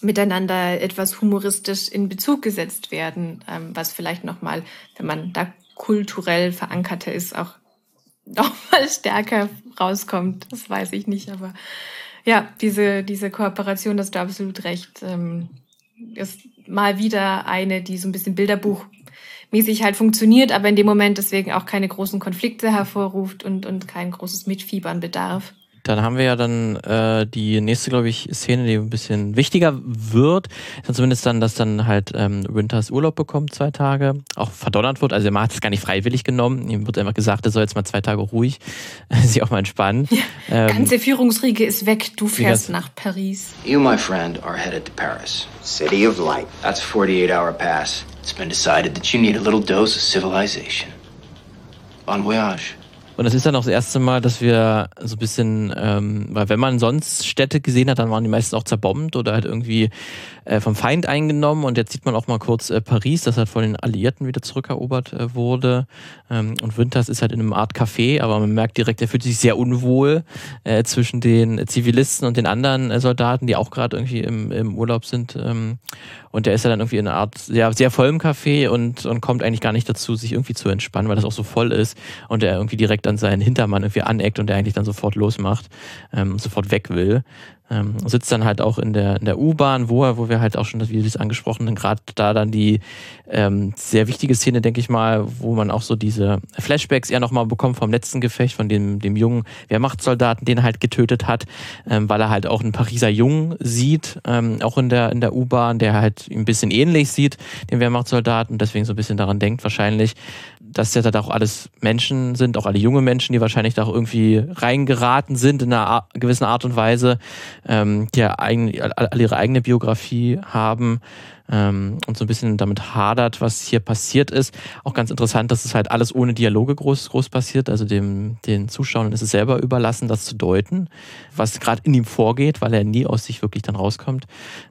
S2: miteinander etwas humoristisch in Bezug gesetzt werden, ähm, was vielleicht nochmal, wenn man da kulturell verankerter ist, auch <laughs> nochmal stärker rauskommt. Das weiß ich nicht, aber ja, diese, diese Kooperation, das du absolut recht, ähm, ist mal wieder eine, die so ein bisschen Bilderbuchmäßig halt funktioniert, aber in dem Moment deswegen auch keine großen Konflikte hervorruft und, und kein großes Mitfiebern bedarf.
S1: Dann haben wir ja dann äh, die nächste, glaube ich, Szene, die ein bisschen wichtiger wird. Zumindest dann, dass dann halt ähm, Winters Urlaub bekommt, zwei Tage, auch verdonnert wird. Also er hat es gar nicht freiwillig genommen. Ihm wird einfach gesagt, er soll jetzt mal zwei Tage ruhig <laughs> sich auch mal entspannen. Ja,
S2: ähm, ganze Führungsriege ist weg, du fährst nach Paris.
S3: You, my friend, are headed to Paris. City of Light. That's a 48-hour pass. It's been decided that you need a little dose of civilization. Bon voyage.
S1: Und das ist dann auch das erste Mal, dass wir so ein bisschen, ähm, weil wenn man sonst Städte gesehen hat, dann waren die meisten auch zerbombt oder halt irgendwie äh, vom Feind eingenommen. Und jetzt sieht man auch mal kurz äh, Paris, das halt von den Alliierten wieder zurückerobert äh, wurde. Ähm, und Winters ist halt in einem Art Café, aber man merkt direkt, er fühlt sich sehr unwohl äh, zwischen den Zivilisten und den anderen äh, Soldaten, die auch gerade irgendwie im, im Urlaub sind. Ähm, und der ist ja dann irgendwie in einer Art sehr, sehr vollem Café und, und kommt eigentlich gar nicht dazu, sich irgendwie zu entspannen, weil das auch so voll ist und er irgendwie direkt an seinen Hintermann irgendwie aneckt und der eigentlich dann sofort losmacht, ähm, sofort weg will. Ähm, sitzt dann halt auch in der, in der U-Bahn, wo er, wo wir halt auch schon, das angesprochen haben, gerade da dann die ähm, sehr wichtige Szene, denke ich mal, wo man auch so diese Flashbacks eher nochmal bekommt vom letzten Gefecht, von dem, dem jungen Wehrmachtssoldaten, den er halt getötet hat, ähm, weil er halt auch einen Pariser Jungen sieht, ähm, auch in der, in der U-Bahn, der halt ein bisschen ähnlich sieht, den Wehrmachtssoldaten, deswegen so ein bisschen daran denkt wahrscheinlich, dass das halt auch alles Menschen sind, auch alle junge Menschen, die wahrscheinlich da auch irgendwie reingeraten sind in einer gewissen Art und Weise, ähm, die ja eigen, alle ihre eigene Biografie haben ähm, und so ein bisschen damit hadert, was hier passiert ist. Auch ganz interessant, dass es halt alles ohne Dialoge groß, groß passiert. Also dem, den Zuschauern ist es selber überlassen, das zu deuten, was gerade in ihm vorgeht, weil er nie aus sich wirklich dann rauskommt.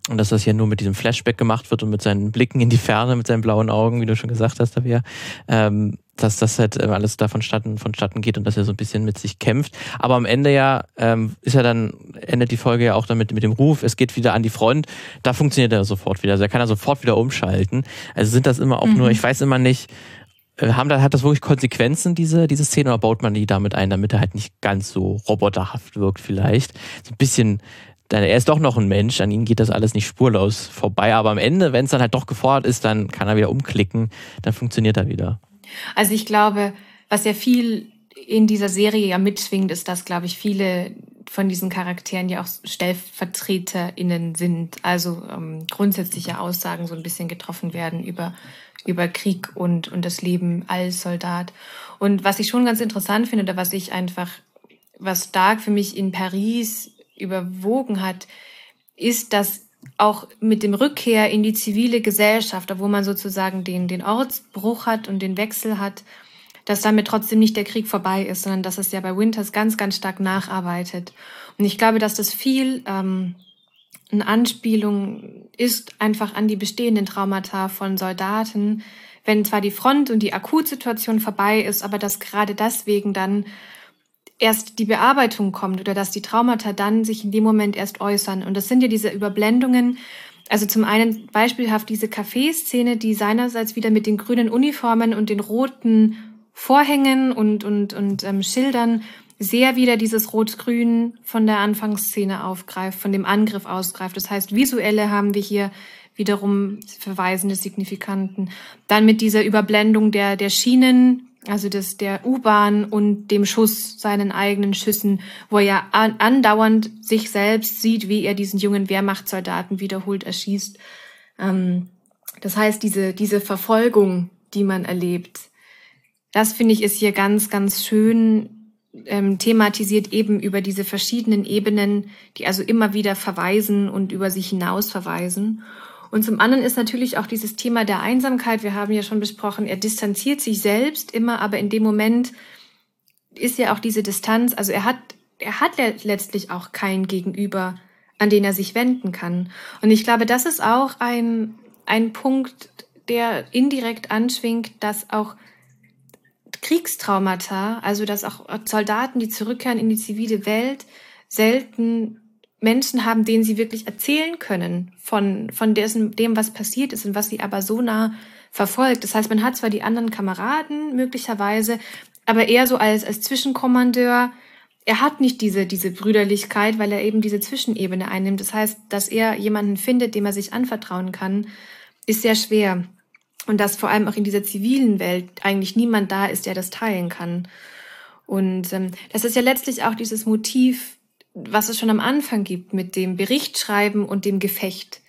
S1: Und dass das hier nur mit diesem Flashback gemacht wird und mit seinen Blicken in die Ferne, mit seinen blauen Augen, wie du schon gesagt hast, Tabea. Ähm, dass das halt äh, alles da vonstatten, vonstatten geht und dass er so ein bisschen mit sich kämpft. Aber am Ende ja ähm, ist er dann, endet die Folge ja auch damit mit dem Ruf, es geht wieder an die Front. Da funktioniert er sofort wieder. Also er kann er sofort wieder umschalten. Also sind das immer auch mhm. nur, ich weiß immer nicht, äh, haben da, hat das wirklich Konsequenzen, diese, diese Szene, oder baut man die damit ein, damit er halt nicht ganz so roboterhaft wirkt vielleicht? So ein bisschen er ist doch noch ein Mensch, an ihm geht das alles nicht spurlos vorbei. Aber am Ende, wenn es dann halt doch gefordert ist, dann kann er wieder umklicken, dann funktioniert er wieder.
S2: Also ich glaube, was ja viel in dieser Serie ja mitschwingt, ist, dass, glaube ich, viele von diesen Charakteren ja auch StellvertreterInnen sind. Also ähm, grundsätzliche Aussagen so ein bisschen getroffen werden über, über Krieg und, und das Leben als Soldat. Und was ich schon ganz interessant finde, oder was ich einfach, was stark für mich in Paris überwogen hat, ist, dass auch mit dem Rückkehr in die zivile Gesellschaft, wo man sozusagen den, den Ortsbruch hat und den Wechsel hat, dass damit trotzdem nicht der Krieg vorbei ist, sondern dass es ja bei Winters ganz, ganz stark nacharbeitet. Und ich glaube, dass das viel ähm, eine Anspielung ist einfach an die bestehenden Traumata von Soldaten, wenn zwar die Front und die Akutsituation vorbei ist, aber dass gerade deswegen dann erst die Bearbeitung kommt oder dass die Traumata dann sich in dem Moment erst äußern. Und das sind ja diese Überblendungen. Also zum einen beispielhaft diese Kaffeeszene, die seinerseits wieder mit den grünen Uniformen und den roten Vorhängen und, und, und ähm, Schildern sehr wieder dieses Rot-Grün von der Anfangsszene aufgreift, von dem Angriff ausgreift. Das heißt, visuelle haben wir hier wiederum verweisende Signifikanten. Dann mit dieser Überblendung der, der Schienen, also das, der U-Bahn und dem Schuss, seinen eigenen Schüssen, wo er ja andauernd sich selbst sieht, wie er diesen jungen Wehrmachtssoldaten wiederholt erschießt. Ähm, das heißt, diese, diese Verfolgung, die man erlebt, das finde ich ist hier ganz, ganz schön ähm, thematisiert eben über diese verschiedenen Ebenen, die also immer wieder verweisen und über sich hinaus verweisen. Und zum anderen ist natürlich auch dieses Thema der Einsamkeit, wir haben ja schon besprochen, er distanziert sich selbst immer, aber in dem Moment ist ja auch diese Distanz, also er hat, er hat letztlich auch kein Gegenüber, an den er sich wenden kann. Und ich glaube, das ist auch ein, ein Punkt, der indirekt anschwingt, dass auch Kriegstraumata, also dass auch Soldaten, die zurückkehren in die zivile Welt, selten Menschen haben, denen sie wirklich erzählen können von, von dessen, dem, was passiert ist und was sie aber so nah verfolgt. Das heißt, man hat zwar die anderen Kameraden möglicherweise, aber eher so als, als Zwischenkommandeur. Er hat nicht diese, diese Brüderlichkeit, weil er eben diese Zwischenebene einnimmt. Das heißt, dass er jemanden findet, dem er sich anvertrauen kann, ist sehr schwer. Und dass vor allem auch in dieser zivilen Welt eigentlich niemand da ist, der das teilen kann. Und ähm, das ist ja letztlich auch dieses Motiv, was es schon am Anfang gibt mit dem Berichtschreiben und dem Gefecht.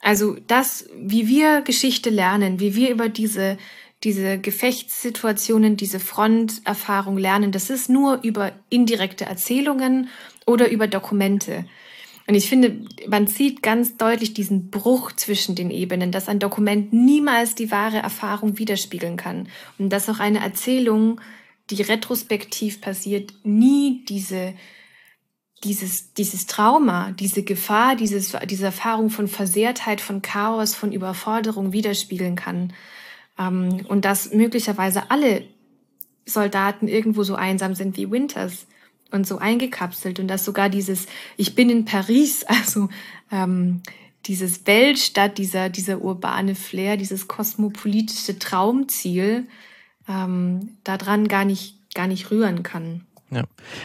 S2: Also das, wie wir Geschichte lernen, wie wir über diese, diese Gefechtssituationen, diese Fronterfahrung lernen, das ist nur über indirekte Erzählungen oder über Dokumente. Und ich finde, man sieht ganz deutlich diesen Bruch zwischen den Ebenen, dass ein Dokument niemals die wahre Erfahrung widerspiegeln kann und dass auch eine Erzählung, die retrospektiv passiert, nie diese dieses, dieses Trauma, diese Gefahr, dieses, diese Erfahrung von Versehrtheit, von Chaos, von Überforderung widerspiegeln kann. Ähm, und dass möglicherweise alle Soldaten irgendwo so einsam sind wie Winters und so eingekapselt und dass sogar dieses Ich bin in Paris, <laughs> also ähm, dieses Weltstadt, dieser, dieser urbane Flair, dieses kosmopolitische Traumziel ähm, daran gar nicht, gar nicht rühren kann.
S1: Ja,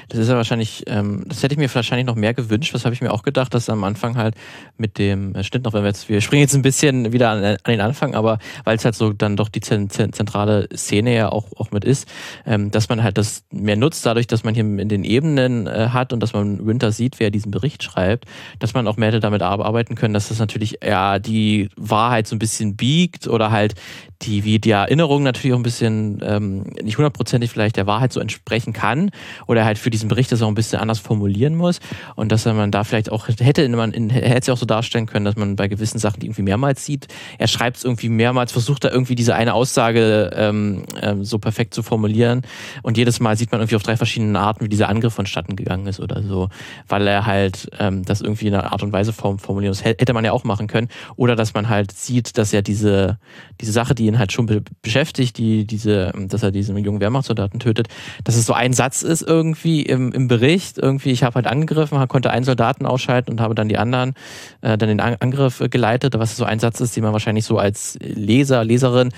S1: das ist ja wahrscheinlich, ähm, das hätte ich mir wahrscheinlich noch mehr gewünscht. Was habe ich mir auch gedacht, dass am Anfang halt mit dem, es stimmt noch, wenn wir jetzt, wir springen jetzt ein bisschen wieder an, an den Anfang, aber weil es halt so dann doch die zentrale Szene ja auch, auch mit ist, ähm, dass man halt das mehr nutzt, dadurch, dass man hier in den Ebenen äh, hat und dass man Winter sieht, wer diesen Bericht schreibt, dass man auch mehr hätte damit arbeiten können, dass das natürlich ja die Wahrheit so ein bisschen biegt oder halt die, wie die Erinnerung natürlich auch ein bisschen ähm, nicht hundertprozentig vielleicht der Wahrheit so entsprechen kann oder halt für diesen Bericht das auch ein bisschen anders formulieren muss und dass man da vielleicht auch hätte man in, hätte es auch so darstellen können, dass man bei gewissen Sachen die irgendwie mehrmals sieht. Er schreibt es irgendwie mehrmals, versucht da irgendwie diese eine Aussage ähm, ähm, so perfekt zu formulieren und jedes Mal sieht man irgendwie auf drei verschiedenen Arten, wie dieser Angriff vonstatten gegangen ist oder so, weil er halt ähm, das irgendwie in einer Art und Weise formulieren muss. Hätte man ja auch machen können oder dass man halt sieht, dass er diese diese Sache, die ihn halt schon be beschäftigt, die diese, dass er diesen jungen Wehrmachtssoldaten tötet, dass es so ein Satz ist irgendwie im, im Bericht, irgendwie ich habe halt angegriffen, konnte einen Soldaten ausschalten und habe dann die anderen äh, dann den Angriff geleitet, was so ein Satz ist, den man wahrscheinlich so als Leser, Leserin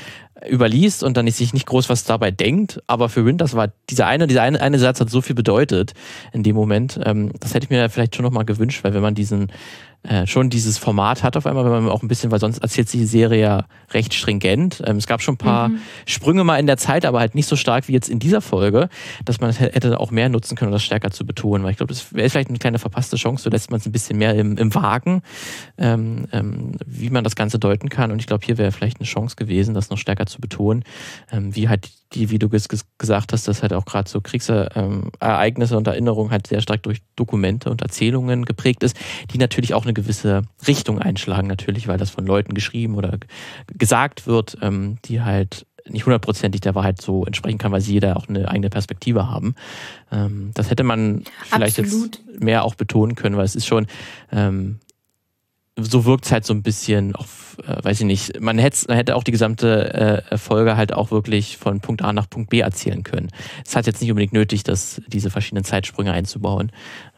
S1: überliest und dann sich nicht groß was dabei denkt. Aber für Winters war dieser eine, dieser eine, eine Satz hat so viel bedeutet in dem Moment. Ähm, das hätte ich mir vielleicht schon nochmal gewünscht, weil wenn man diesen äh, schon dieses Format hat auf einmal, wenn man auch ein bisschen, weil sonst erzählt sich die Serie ja recht stringent. Ähm, es gab schon ein paar mhm. Sprünge mal in der Zeit, aber halt nicht so stark wie jetzt in dieser Folge, dass man hätte auch mehr nutzen können, um das stärker zu betonen. Weil ich glaube, das wäre vielleicht eine kleine verpasste Chance, so lässt man es ein bisschen mehr im, im Wagen, ähm, ähm, wie man das Ganze deuten kann. Und ich glaube, hier wäre vielleicht eine Chance gewesen, das noch stärker zu betonen, ähm, wie halt die, wie du gesagt hast, dass halt auch gerade so Kriegsereignisse und Erinnerungen halt sehr stark durch Dokumente und Erzählungen geprägt ist, die natürlich auch eine gewisse Richtung einschlagen, natürlich, weil das von Leuten geschrieben oder gesagt wird, ähm, die halt nicht hundertprozentig der Wahrheit so entsprechen kann, weil sie jeder auch eine eigene Perspektive haben. Ähm, das hätte man vielleicht Absolut. jetzt mehr auch betonen können, weil es ist schon, ähm, so wirkt es halt so ein bisschen auf, äh, weiß ich nicht, man hätte, man hätte auch die gesamte äh, Folge halt auch wirklich von Punkt A nach Punkt B erzählen können. Es hat jetzt nicht unbedingt nötig, dass diese verschiedenen Zeitsprünge einzubauen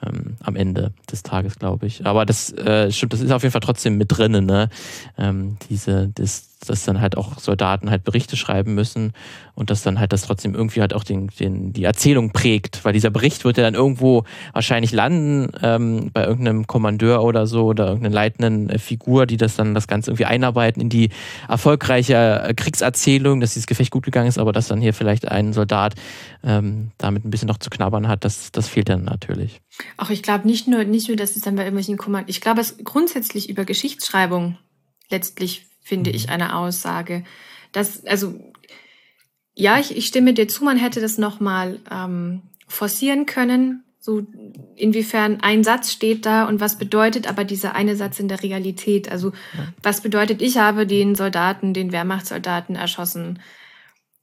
S1: ähm, am Ende des Tages, glaube ich. Aber das äh, stimmt, das ist auf jeden Fall trotzdem mit drinnen, ne? Ähm, diese, das, dass dann halt auch Soldaten halt Berichte schreiben müssen und dass dann halt das trotzdem irgendwie halt auch den, den, die Erzählung prägt, weil dieser Bericht wird ja dann irgendwo wahrscheinlich landen ähm, bei irgendeinem Kommandeur oder so oder irgendeiner leitenden äh, Figur, die das dann das Ganze irgendwie einarbeiten in die erfolgreiche äh, Kriegserzählung, dass dieses Gefecht gut gegangen ist, aber dass dann hier vielleicht ein Soldat ähm, damit ein bisschen noch zu knabbern hat, das, das fehlt dann natürlich.
S2: Auch ich glaube nicht nur, nicht nur, dass es dann bei irgendwelchen Kommand, ich glaube es grundsätzlich über Geschichtsschreibung letztlich finde ich, mhm. eine Aussage. Das, also, ja, ich, ich stimme dir zu, man hätte das nochmal ähm, forcieren können. So, inwiefern ein Satz steht da und was bedeutet aber dieser eine Satz in der Realität? Also, ja. was bedeutet, ich habe den Soldaten, den Wehrmachtssoldaten erschossen?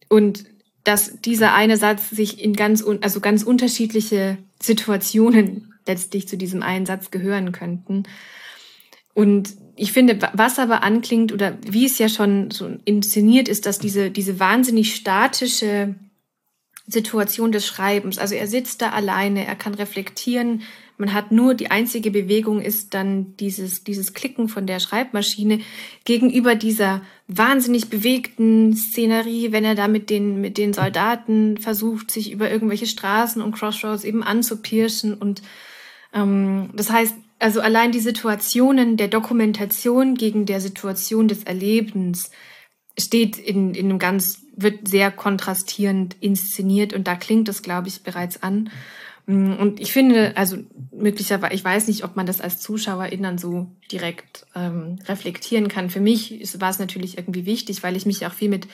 S2: Und dass dieser eine Satz sich in ganz, also ganz unterschiedliche Situationen letztlich zu diesem einen Satz gehören könnten. Und ich finde, was aber anklingt oder wie es ja schon so inszeniert ist, dass diese, diese wahnsinnig statische Situation des Schreibens, also er sitzt da alleine, er kann reflektieren, man hat nur die einzige Bewegung ist dann dieses, dieses Klicken von der Schreibmaschine gegenüber dieser wahnsinnig bewegten Szenerie, wenn er da mit den, mit den Soldaten versucht, sich über irgendwelche Straßen und Crossroads eben anzupirschen und ähm, das heißt, also allein die Situationen der Dokumentation gegen der Situation des Erlebens steht in, in einem ganz, wird sehr kontrastierend inszeniert und da klingt es, glaube ich, bereits an. Und ich finde, also möglicherweise, ich weiß nicht, ob man das als ZuschauerInnen so direkt ähm, reflektieren kann. Für mich war es natürlich irgendwie wichtig, weil ich mich auch viel mit,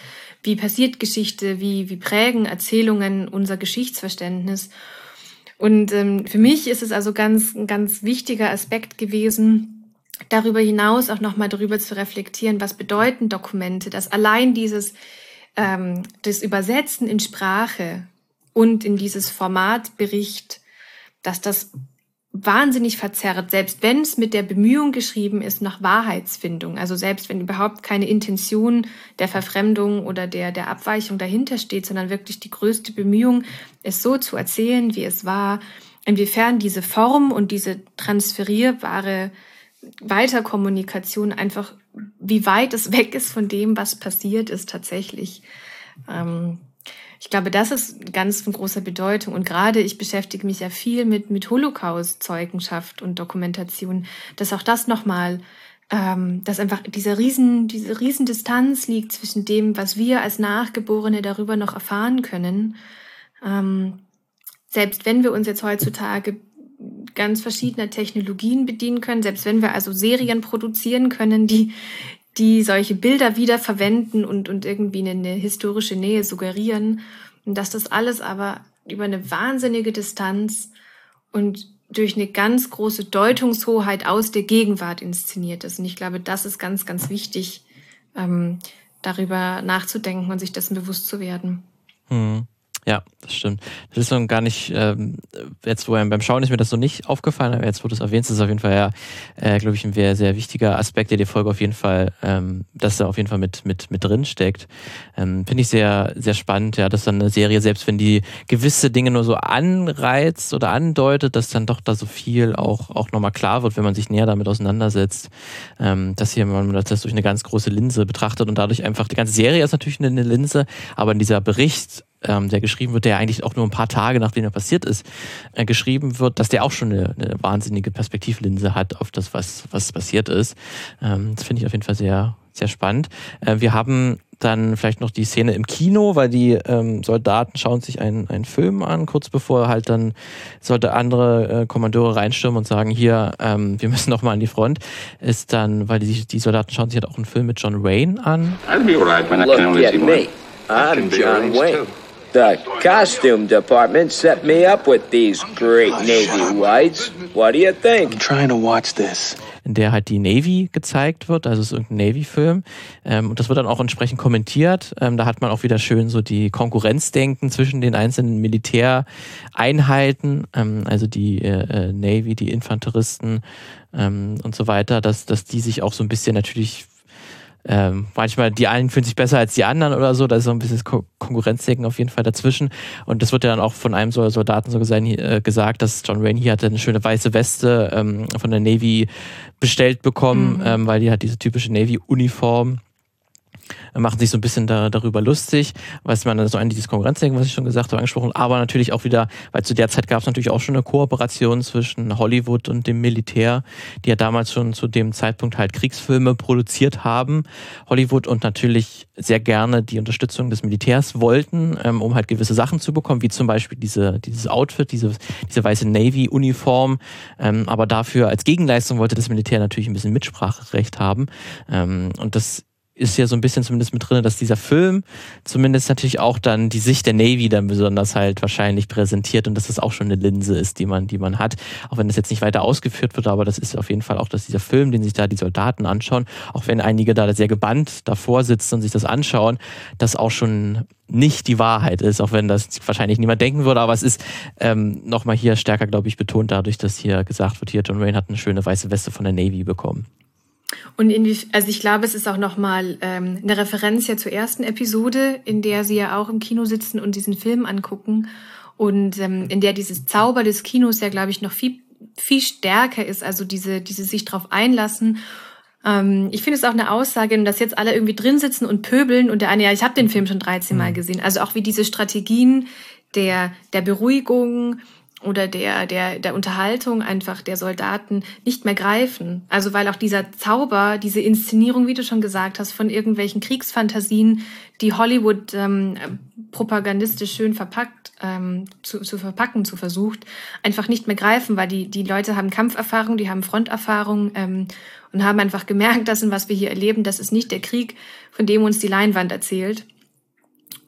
S2: wie passiert Geschichte, wie, wie prägen Erzählungen unser Geschichtsverständnis. Und ähm, für mich ist es also ganz, ein ganz wichtiger Aspekt gewesen, darüber hinaus auch nochmal darüber zu reflektieren, was bedeuten Dokumente, dass allein dieses, ähm, das Übersetzen in Sprache und in dieses Format Bericht, dass das wahnsinnig verzerrt, selbst wenn es mit der Bemühung geschrieben ist nach Wahrheitsfindung, also selbst wenn überhaupt keine Intention der Verfremdung oder der, der Abweichung dahinter steht, sondern wirklich die größte Bemühung, es so zu erzählen, wie es war, inwiefern diese Form und diese transferierbare Weiterkommunikation einfach, wie weit es weg ist von dem, was passiert ist tatsächlich. Ähm, ich glaube, das ist ganz von großer Bedeutung. Und gerade ich beschäftige mich ja viel mit, mit Holocaust-Zeugenschaft und Dokumentation, dass auch das nochmal, ähm, dass einfach diese riesen, diese riesen Distanz liegt zwischen dem, was wir als Nachgeborene darüber noch erfahren können. Ähm, selbst wenn wir uns jetzt heutzutage ganz verschiedener Technologien bedienen können, selbst wenn wir also Serien produzieren können, die, die solche Bilder wieder verwenden und, und irgendwie eine, eine historische Nähe suggerieren. Und dass das alles aber über eine wahnsinnige Distanz und durch eine ganz große Deutungshoheit aus der Gegenwart inszeniert ist. Und ich glaube, das ist ganz, ganz wichtig, ähm, darüber nachzudenken und sich dessen bewusst zu werden.
S1: Hm. Ja, das stimmt. Das ist noch gar nicht, ähm, jetzt wo beim Schauen ist mir das so nicht aufgefallen, aber jetzt wo du es erwähnst, ist es auf jeden Fall ja, äh, glaube ich, ein sehr, sehr wichtiger Aspekt, der die Folge auf jeden Fall, ähm, dass da auf jeden Fall mit, mit, mit drin steckt. Ähm, Finde ich sehr, sehr spannend, ja, dass dann eine Serie, selbst wenn die gewisse Dinge nur so anreizt oder andeutet, dass dann doch da so viel auch, auch nochmal klar wird, wenn man sich näher damit auseinandersetzt, ähm, dass hier man das durch eine ganz große Linse betrachtet und dadurch einfach, die ganze Serie ist natürlich eine Linse, aber in dieser Bericht ähm, der geschrieben wird, der eigentlich auch nur ein paar Tage nachdem er passiert ist, äh, geschrieben wird, dass der auch schon eine, eine, wahnsinnige Perspektivlinse hat auf das, was, was passiert ist. Ähm, das finde ich auf jeden Fall sehr, sehr spannend. Äh, wir haben dann vielleicht noch die Szene im Kino, weil die ähm, Soldaten schauen sich einen, einen Film an, kurz bevor halt dann sollte andere äh, Kommandeure reinstürmen und sagen, hier, ähm, wir müssen noch mal an die Front, ist dann, weil die, die Soldaten schauen sich halt auch einen Film mit John Wayne an. I'll be alright when I can only see one. I'm John Wayne. The costume department set me up with these great Navy whites. What do you think? I'm trying to watch this. In der halt die Navy gezeigt wird, also es ist irgendein Navy-Film. Ähm, und das wird dann auch entsprechend kommentiert. Ähm, da hat man auch wieder schön so die Konkurrenzdenken zwischen den einzelnen Militäreinheiten, ähm, also die äh, äh Navy, die Infanteristen ähm, und so weiter, dass, dass die sich auch so ein bisschen natürlich ähm, manchmal die einen fühlen sich besser als die anderen oder so. Da ist so ein bisschen Ko Konkurrenzdenken auf jeden Fall dazwischen. Und das wird ja dann auch von einem Soldaten so äh, gesagt, dass John Wayne hier hatte eine schöne weiße Weste ähm, von der Navy bestellt bekommen, mhm. ähm, weil die hat diese typische Navy-Uniform machen sich so ein bisschen da, darüber lustig, was man so ein dieses Konkurrenzdenken, was ich schon gesagt habe, angesprochen, aber natürlich auch wieder, weil zu der Zeit gab es natürlich auch schon eine Kooperation zwischen Hollywood und dem Militär, die ja damals schon zu dem Zeitpunkt halt Kriegsfilme produziert haben. Hollywood und natürlich sehr gerne die Unterstützung des Militärs wollten, ähm, um halt gewisse Sachen zu bekommen, wie zum Beispiel diese, dieses Outfit, diese, diese weiße Navy-Uniform. Ähm, aber dafür als Gegenleistung wollte das Militär natürlich ein bisschen Mitspracherecht haben. Ähm, und das ist ja so ein bisschen zumindest mit drin, dass dieser Film zumindest natürlich auch dann die Sicht der Navy dann besonders halt wahrscheinlich präsentiert und dass das auch schon eine Linse ist, die man, die man hat. Auch wenn das jetzt nicht weiter ausgeführt wird, aber das ist auf jeden Fall auch, dass dieser Film, den sich da die Soldaten anschauen, auch wenn einige da sehr gebannt davor sitzen und sich das anschauen, das auch schon nicht die Wahrheit ist, auch wenn das wahrscheinlich niemand denken würde, aber es ist ähm, nochmal hier stärker, glaube ich, betont dadurch, dass hier gesagt wird, hier John Wayne hat eine schöne weiße Weste von der Navy bekommen.
S2: Und in, also ich glaube, es ist auch nochmal ähm, eine Referenz ja zur ersten Episode, in der sie ja auch im Kino sitzen und diesen Film angucken und ähm, in der dieses Zauber des Kinos ja, glaube ich, noch viel, viel stärker ist, also diese, diese sich drauf einlassen. Ähm, ich finde es auch eine Aussage, dass jetzt alle irgendwie drin sitzen und pöbeln und der eine, ja, ich habe den Film schon 13 Mal mhm. gesehen. Also auch wie diese Strategien der, der Beruhigung, oder der, der, der Unterhaltung einfach der Soldaten nicht mehr greifen. Also weil auch dieser Zauber, diese Inszenierung, wie du schon gesagt hast, von irgendwelchen Kriegsfantasien, die Hollywood ähm, propagandistisch schön verpackt, ähm, zu, zu verpacken, zu versucht, einfach nicht mehr greifen, weil die, die Leute haben Kampferfahrung, die haben Fronterfahrung ähm, und haben einfach gemerkt, dass in was wir hier erleben, das ist nicht der Krieg, von dem uns die Leinwand erzählt.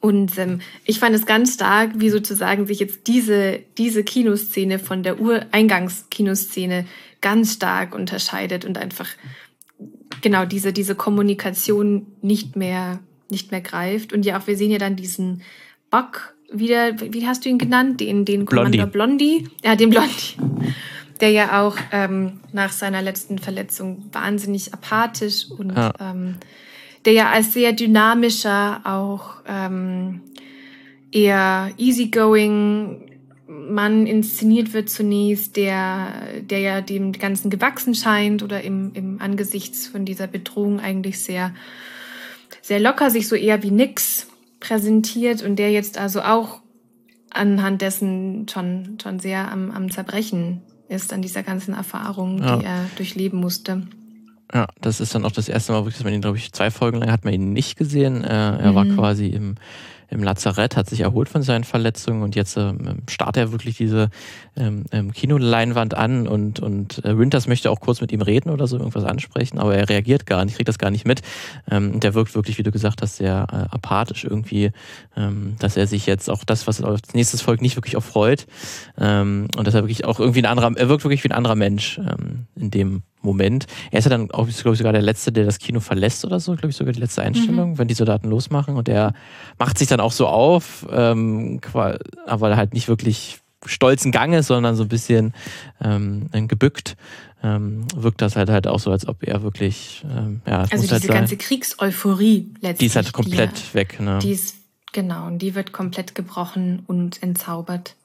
S2: Und ähm, ich fand es ganz stark, wie sozusagen sich jetzt diese, diese Kinoszene von der Ureingangskinoszene ganz stark unterscheidet und einfach genau diese, diese Kommunikation nicht mehr, nicht mehr greift. Und ja, auch wir sehen ja dann diesen Buck wieder, wie hast du ihn genannt? Den, den Commander Blondie. Blondie. Ja, den Blondie. Der ja auch ähm, nach seiner letzten Verletzung wahnsinnig apathisch und ja. ähm, der ja als sehr dynamischer, auch ähm, eher easygoing Mann inszeniert wird zunächst, der, der ja dem Ganzen gewachsen scheint oder im, im Angesichts von dieser Bedrohung eigentlich sehr, sehr locker sich so eher wie nix präsentiert und der jetzt also auch anhand dessen schon, schon sehr am, am Zerbrechen ist an dieser ganzen Erfahrung, ja. die er durchleben musste.
S1: Ja, das ist dann auch das erste Mal, wo man ihn, glaube ich, zwei Folgen lang hat man ihn nicht gesehen. Äh, er mhm. war quasi im, im Lazarett, hat sich erholt von seinen Verletzungen und jetzt ähm, startet er wirklich diese ähm, ähm, Kinoleinwand an und, und äh, Winters möchte auch kurz mit ihm reden oder so, irgendwas ansprechen, aber er reagiert gar nicht, kriegt das gar nicht mit. Ähm, der wirkt wirklich, wie du gesagt hast, sehr äh, apathisch irgendwie, ähm, dass er sich jetzt auch das, was als nächstes folgt, nicht wirklich erfreut ähm, und dass er wirklich auch irgendwie ein anderer, er wirkt wirklich wie ein anderer Mensch ähm, in dem Moment. Er ist ja dann auch, glaube ich, sogar der Letzte, der das Kino verlässt oder so, glaube ich, sogar die letzte Einstellung, mhm. wenn die Soldaten losmachen. Und er macht sich dann auch so auf, ähm, aber halt nicht wirklich stolzen Gange, sondern so ein bisschen ähm, gebückt. Ähm, wirkt das halt halt auch so, als ob er wirklich, ähm, ja,
S2: also diese
S1: halt
S2: ganze Kriegseuphorie
S1: letztlich. Die ist halt komplett die, weg, ne?
S2: Die ist, genau, und die wird komplett gebrochen und entzaubert.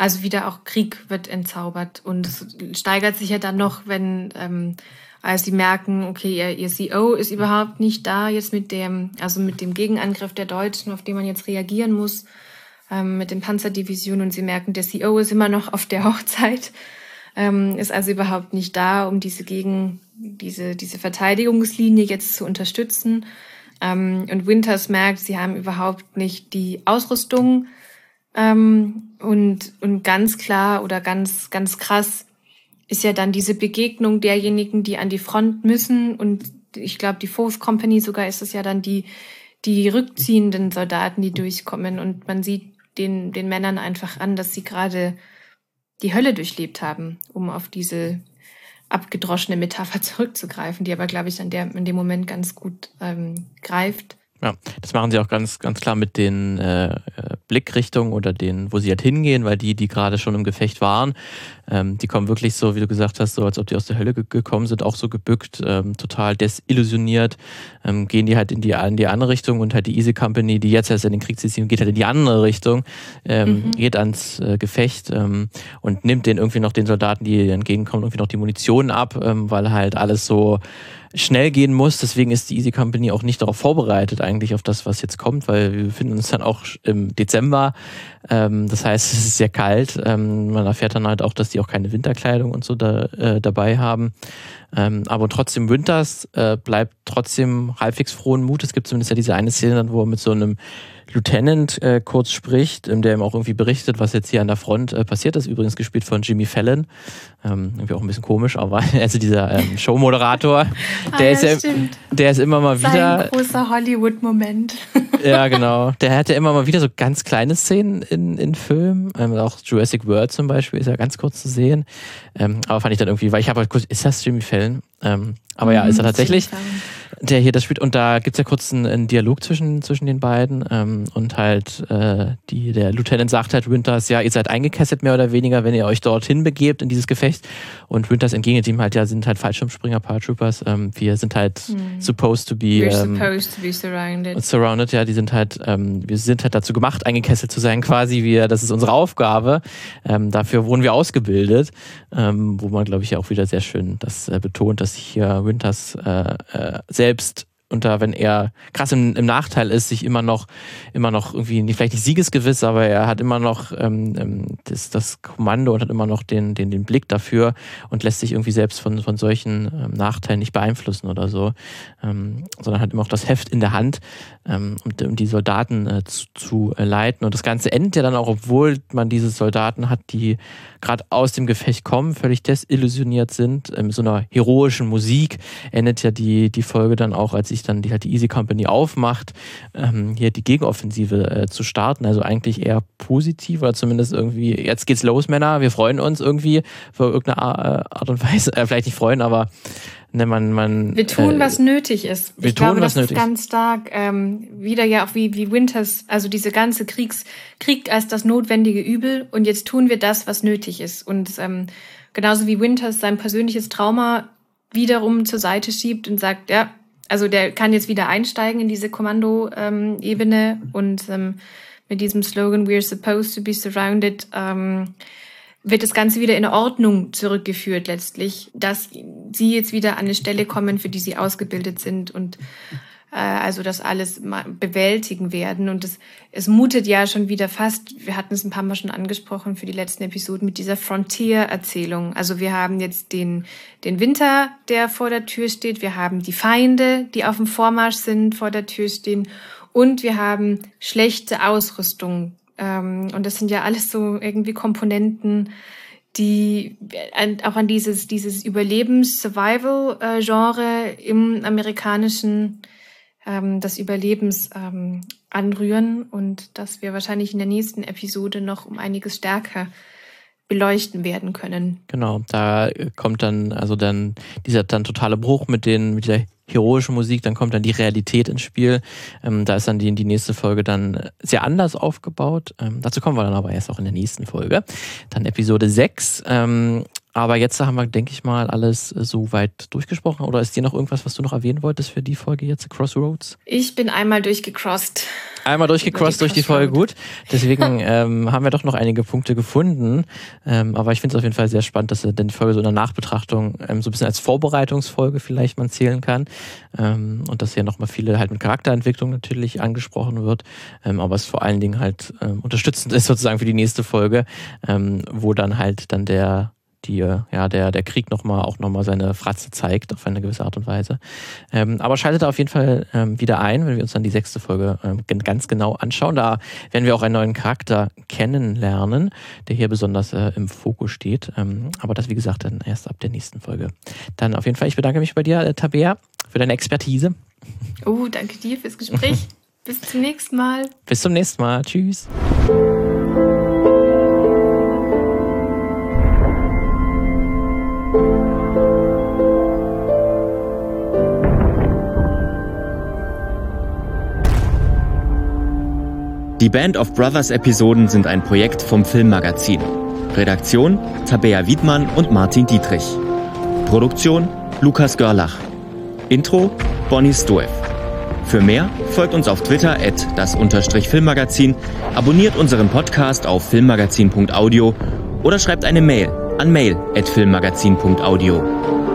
S2: Also wieder auch Krieg wird entzaubert und es steigert sich ja dann noch, wenn ähm, als sie merken, okay, ihr, ihr CEO ist überhaupt nicht da jetzt mit dem, also mit dem Gegenangriff der Deutschen, auf den man jetzt reagieren muss, ähm, mit den Panzerdivisionen und sie merken, der CEO ist immer noch auf der <laughs> Hochzeit, ähm, ist also überhaupt nicht da, um diese Gegen, diese, diese Verteidigungslinie jetzt zu unterstützen. Ähm, und Winters merkt, sie haben überhaupt nicht die Ausrüstung, ähm, und, und ganz klar oder ganz, ganz krass ist ja dann diese Begegnung derjenigen, die an die Front müssen. Und ich glaube, die Fourth Company sogar ist es ja dann die, die rückziehenden Soldaten, die durchkommen. Und man sieht den, den Männern einfach an, dass sie gerade die Hölle durchlebt haben, um auf diese abgedroschene Metapher <laughs> zurückzugreifen, die aber, glaube ich, an der, in dem Moment ganz gut ähm, greift.
S1: Ja, das machen sie auch ganz, ganz klar mit den äh, Blickrichtungen oder den, wo sie halt hingehen, weil die, die gerade schon im Gefecht waren, ähm, die kommen wirklich so, wie du gesagt hast, so als ob die aus der Hölle ge gekommen sind, auch so gebückt, ähm, total desillusioniert, ähm, gehen die halt in die, in die andere Richtung und halt die Easy Company, die jetzt erst in den Krieg zieht, geht halt in die andere Richtung, ähm, mhm. geht ans äh, Gefecht ähm, und nimmt den irgendwie noch den Soldaten, die entgegenkommen, irgendwie noch die Munition ab, ähm, weil halt alles so schnell gehen muss. Deswegen ist die Easy Company auch nicht darauf vorbereitet, eigentlich auf das, was jetzt kommt, weil wir befinden uns dann auch im Dezember. Ähm, das heißt, es ist sehr kalt. Ähm, man erfährt dann halt auch, dass die auch keine Winterkleidung und so da, äh, dabei haben. Ähm, aber trotzdem Winters äh, bleibt trotzdem halbwegs frohen Mut. Es gibt zumindest ja diese eine Szene, wo er mit so einem Lieutenant äh, kurz spricht, ähm, der ihm auch irgendwie berichtet, was jetzt hier an der Front äh, passiert ist. Übrigens gespielt von Jimmy Fallon. Ähm, irgendwie auch ein bisschen komisch, aber <laughs> also dieser ähm, Showmoderator, der, ah, ist ja, der ist immer mal wieder.
S2: Ein großer Hollywood-Moment. <laughs>
S1: ja, genau. Der hatte immer mal wieder so ganz kleine Szenen in, in Filmen. Ähm, auch Jurassic World zum Beispiel ist ja ganz kurz zu sehen. Ähm, aber fand ich dann irgendwie, weil ich habe halt kurz, ist das Jimmy Fallon? Ähm, aber ja, ist er mhm, tatsächlich der hier das spielt. Und da gibt's ja kurz einen, einen, Dialog zwischen, zwischen den beiden. Ähm, und halt, äh, die, der Lieutenant sagt halt Winters, ja, ihr seid eingekesselt mehr oder weniger, wenn ihr euch dorthin begebt in dieses Gefecht. Und Winters entgegnet ihm halt, ja, sind halt Fallschirmspringer, Paratroopers. Ähm, wir sind halt hm. supposed to be.
S2: We're ähm, supposed to be surrounded.
S1: Surrounded, ja, die sind halt, ähm, wir sind halt dazu gemacht, eingekesselt zu sein, quasi. Wir, das ist unsere Aufgabe. Ähm, dafür wurden wir ausgebildet. Ähm, wo man, glaube ich, ja auch wieder sehr schön das äh, betont, dass hier Winters äh, äh, selbst unter, wenn er krass im, im, Nachteil ist, sich immer noch, immer noch irgendwie, nicht, vielleicht nicht siegesgewiss, aber er hat immer noch ähm, ähm, das, das Kommando und hat immer noch den, den, den Blick dafür und lässt sich irgendwie selbst von, von solchen ähm, Nachteilen nicht beeinflussen oder so, ähm, sondern hat immer auch das Heft in der Hand, ähm, um, um die Soldaten äh, zu, zu äh, leiten. Und das Ganze endet ja dann auch, obwohl man diese Soldaten hat, die gerade aus dem Gefecht kommen, völlig desillusioniert sind, äh, mit so einer heroischen Musik, endet ja die, die Folge dann auch, als ich sich dann die, halt die Easy Company aufmacht, ähm, hier die Gegenoffensive äh, zu starten. Also eigentlich eher positiv oder zumindest irgendwie, jetzt geht's los, Männer, wir freuen uns irgendwie für irgendeine äh, Art und Weise, äh, vielleicht nicht freuen, aber ne, man, man.
S2: Wir tun, äh, was nötig ist. Wir ich tun, glaube, was das nötig ist ganz stark ähm, wieder ja auch wie, wie Winters, also diese ganze Kriegs, Krieg als das notwendige Übel und jetzt tun wir das, was nötig ist. Und ähm, genauso wie Winters sein persönliches Trauma wiederum zur Seite schiebt und sagt, ja, also der kann jetzt wieder einsteigen in diese Kommando-Ebene ähm, und ähm, mit diesem Slogan We're supposed to be surrounded ähm, wird das Ganze wieder in Ordnung zurückgeführt letztlich, dass sie jetzt wieder an eine Stelle kommen, für die sie ausgebildet sind und also das alles bewältigen werden. Und es, es mutet ja schon wieder fast, wir hatten es ein paar Mal schon angesprochen für die letzten Episoden, mit dieser Frontier-Erzählung. Also wir haben jetzt den, den Winter, der vor der Tür steht, wir haben die Feinde, die auf dem Vormarsch sind, vor der Tür stehen und wir haben schlechte Ausrüstung. Ähm, und das sind ja alles so irgendwie Komponenten, die auch an dieses, dieses Überlebens-Survival-Genre im amerikanischen ähm, des Überlebens ähm, anrühren und dass wir wahrscheinlich in der nächsten Episode noch um einiges stärker beleuchten werden können.
S1: Genau, da kommt dann also dann dieser dann totale Bruch mit den mit dieser heroischen Musik, dann kommt dann die Realität ins Spiel. Ähm, da ist dann die, die nächste Folge dann sehr anders aufgebaut. Ähm, dazu kommen wir dann aber erst auch in der nächsten Folge. Dann Episode 6. Ähm, aber jetzt haben wir, denke ich mal, alles äh, so weit durchgesprochen. Oder ist dir noch irgendwas, was du noch erwähnen wolltest für die Folge jetzt, Crossroads?
S2: Ich bin einmal durchgecrossed.
S1: Einmal durchgecrossed durch die Folge, gut. Deswegen <laughs> ähm, haben wir doch noch einige Punkte gefunden. Ähm, aber ich finde es auf jeden Fall sehr spannend, dass denn die Folge so in der Nachbetrachtung ähm, so ein bisschen als Vorbereitungsfolge vielleicht man zählen kann. Ähm, und dass hier nochmal viele halt mit Charakterentwicklung natürlich angesprochen wird. Ähm, aber es vor allen Dingen halt ähm, unterstützend <laughs> ist sozusagen für die nächste Folge, ähm, wo dann halt dann der die äh, ja der der Krieg noch mal auch noch mal seine Fratze zeigt auf eine gewisse Art und Weise. Ähm, aber schaltet da auf jeden Fall ähm, wieder ein, wenn wir uns dann die sechste Folge ähm, ganz genau anschauen. Da werden wir auch einen neuen Charakter kennenlernen, der hier besonders äh, im Fokus steht. Ähm, aber das wie gesagt dann erst ab der nächsten Folge. Dann auf jeden Fall ich bedanke mich bei dir, äh, Tabea, für deine Expertise.
S2: Oh, danke dir fürs Gespräch. <laughs> Bis zum nächsten Mal.
S1: Bis zum nächsten Mal. Tschüss.
S5: Die Band of Brothers Episoden sind ein Projekt vom Filmmagazin. Redaktion Tabea Wiedmann und Martin Dietrich. Produktion Lukas Görlach. Intro Bonnie Stoev. Für mehr folgt uns auf Twitter at das Filmmagazin, abonniert unseren Podcast auf filmmagazin.audio oder schreibt eine Mail an mail at filmmagazin.audio.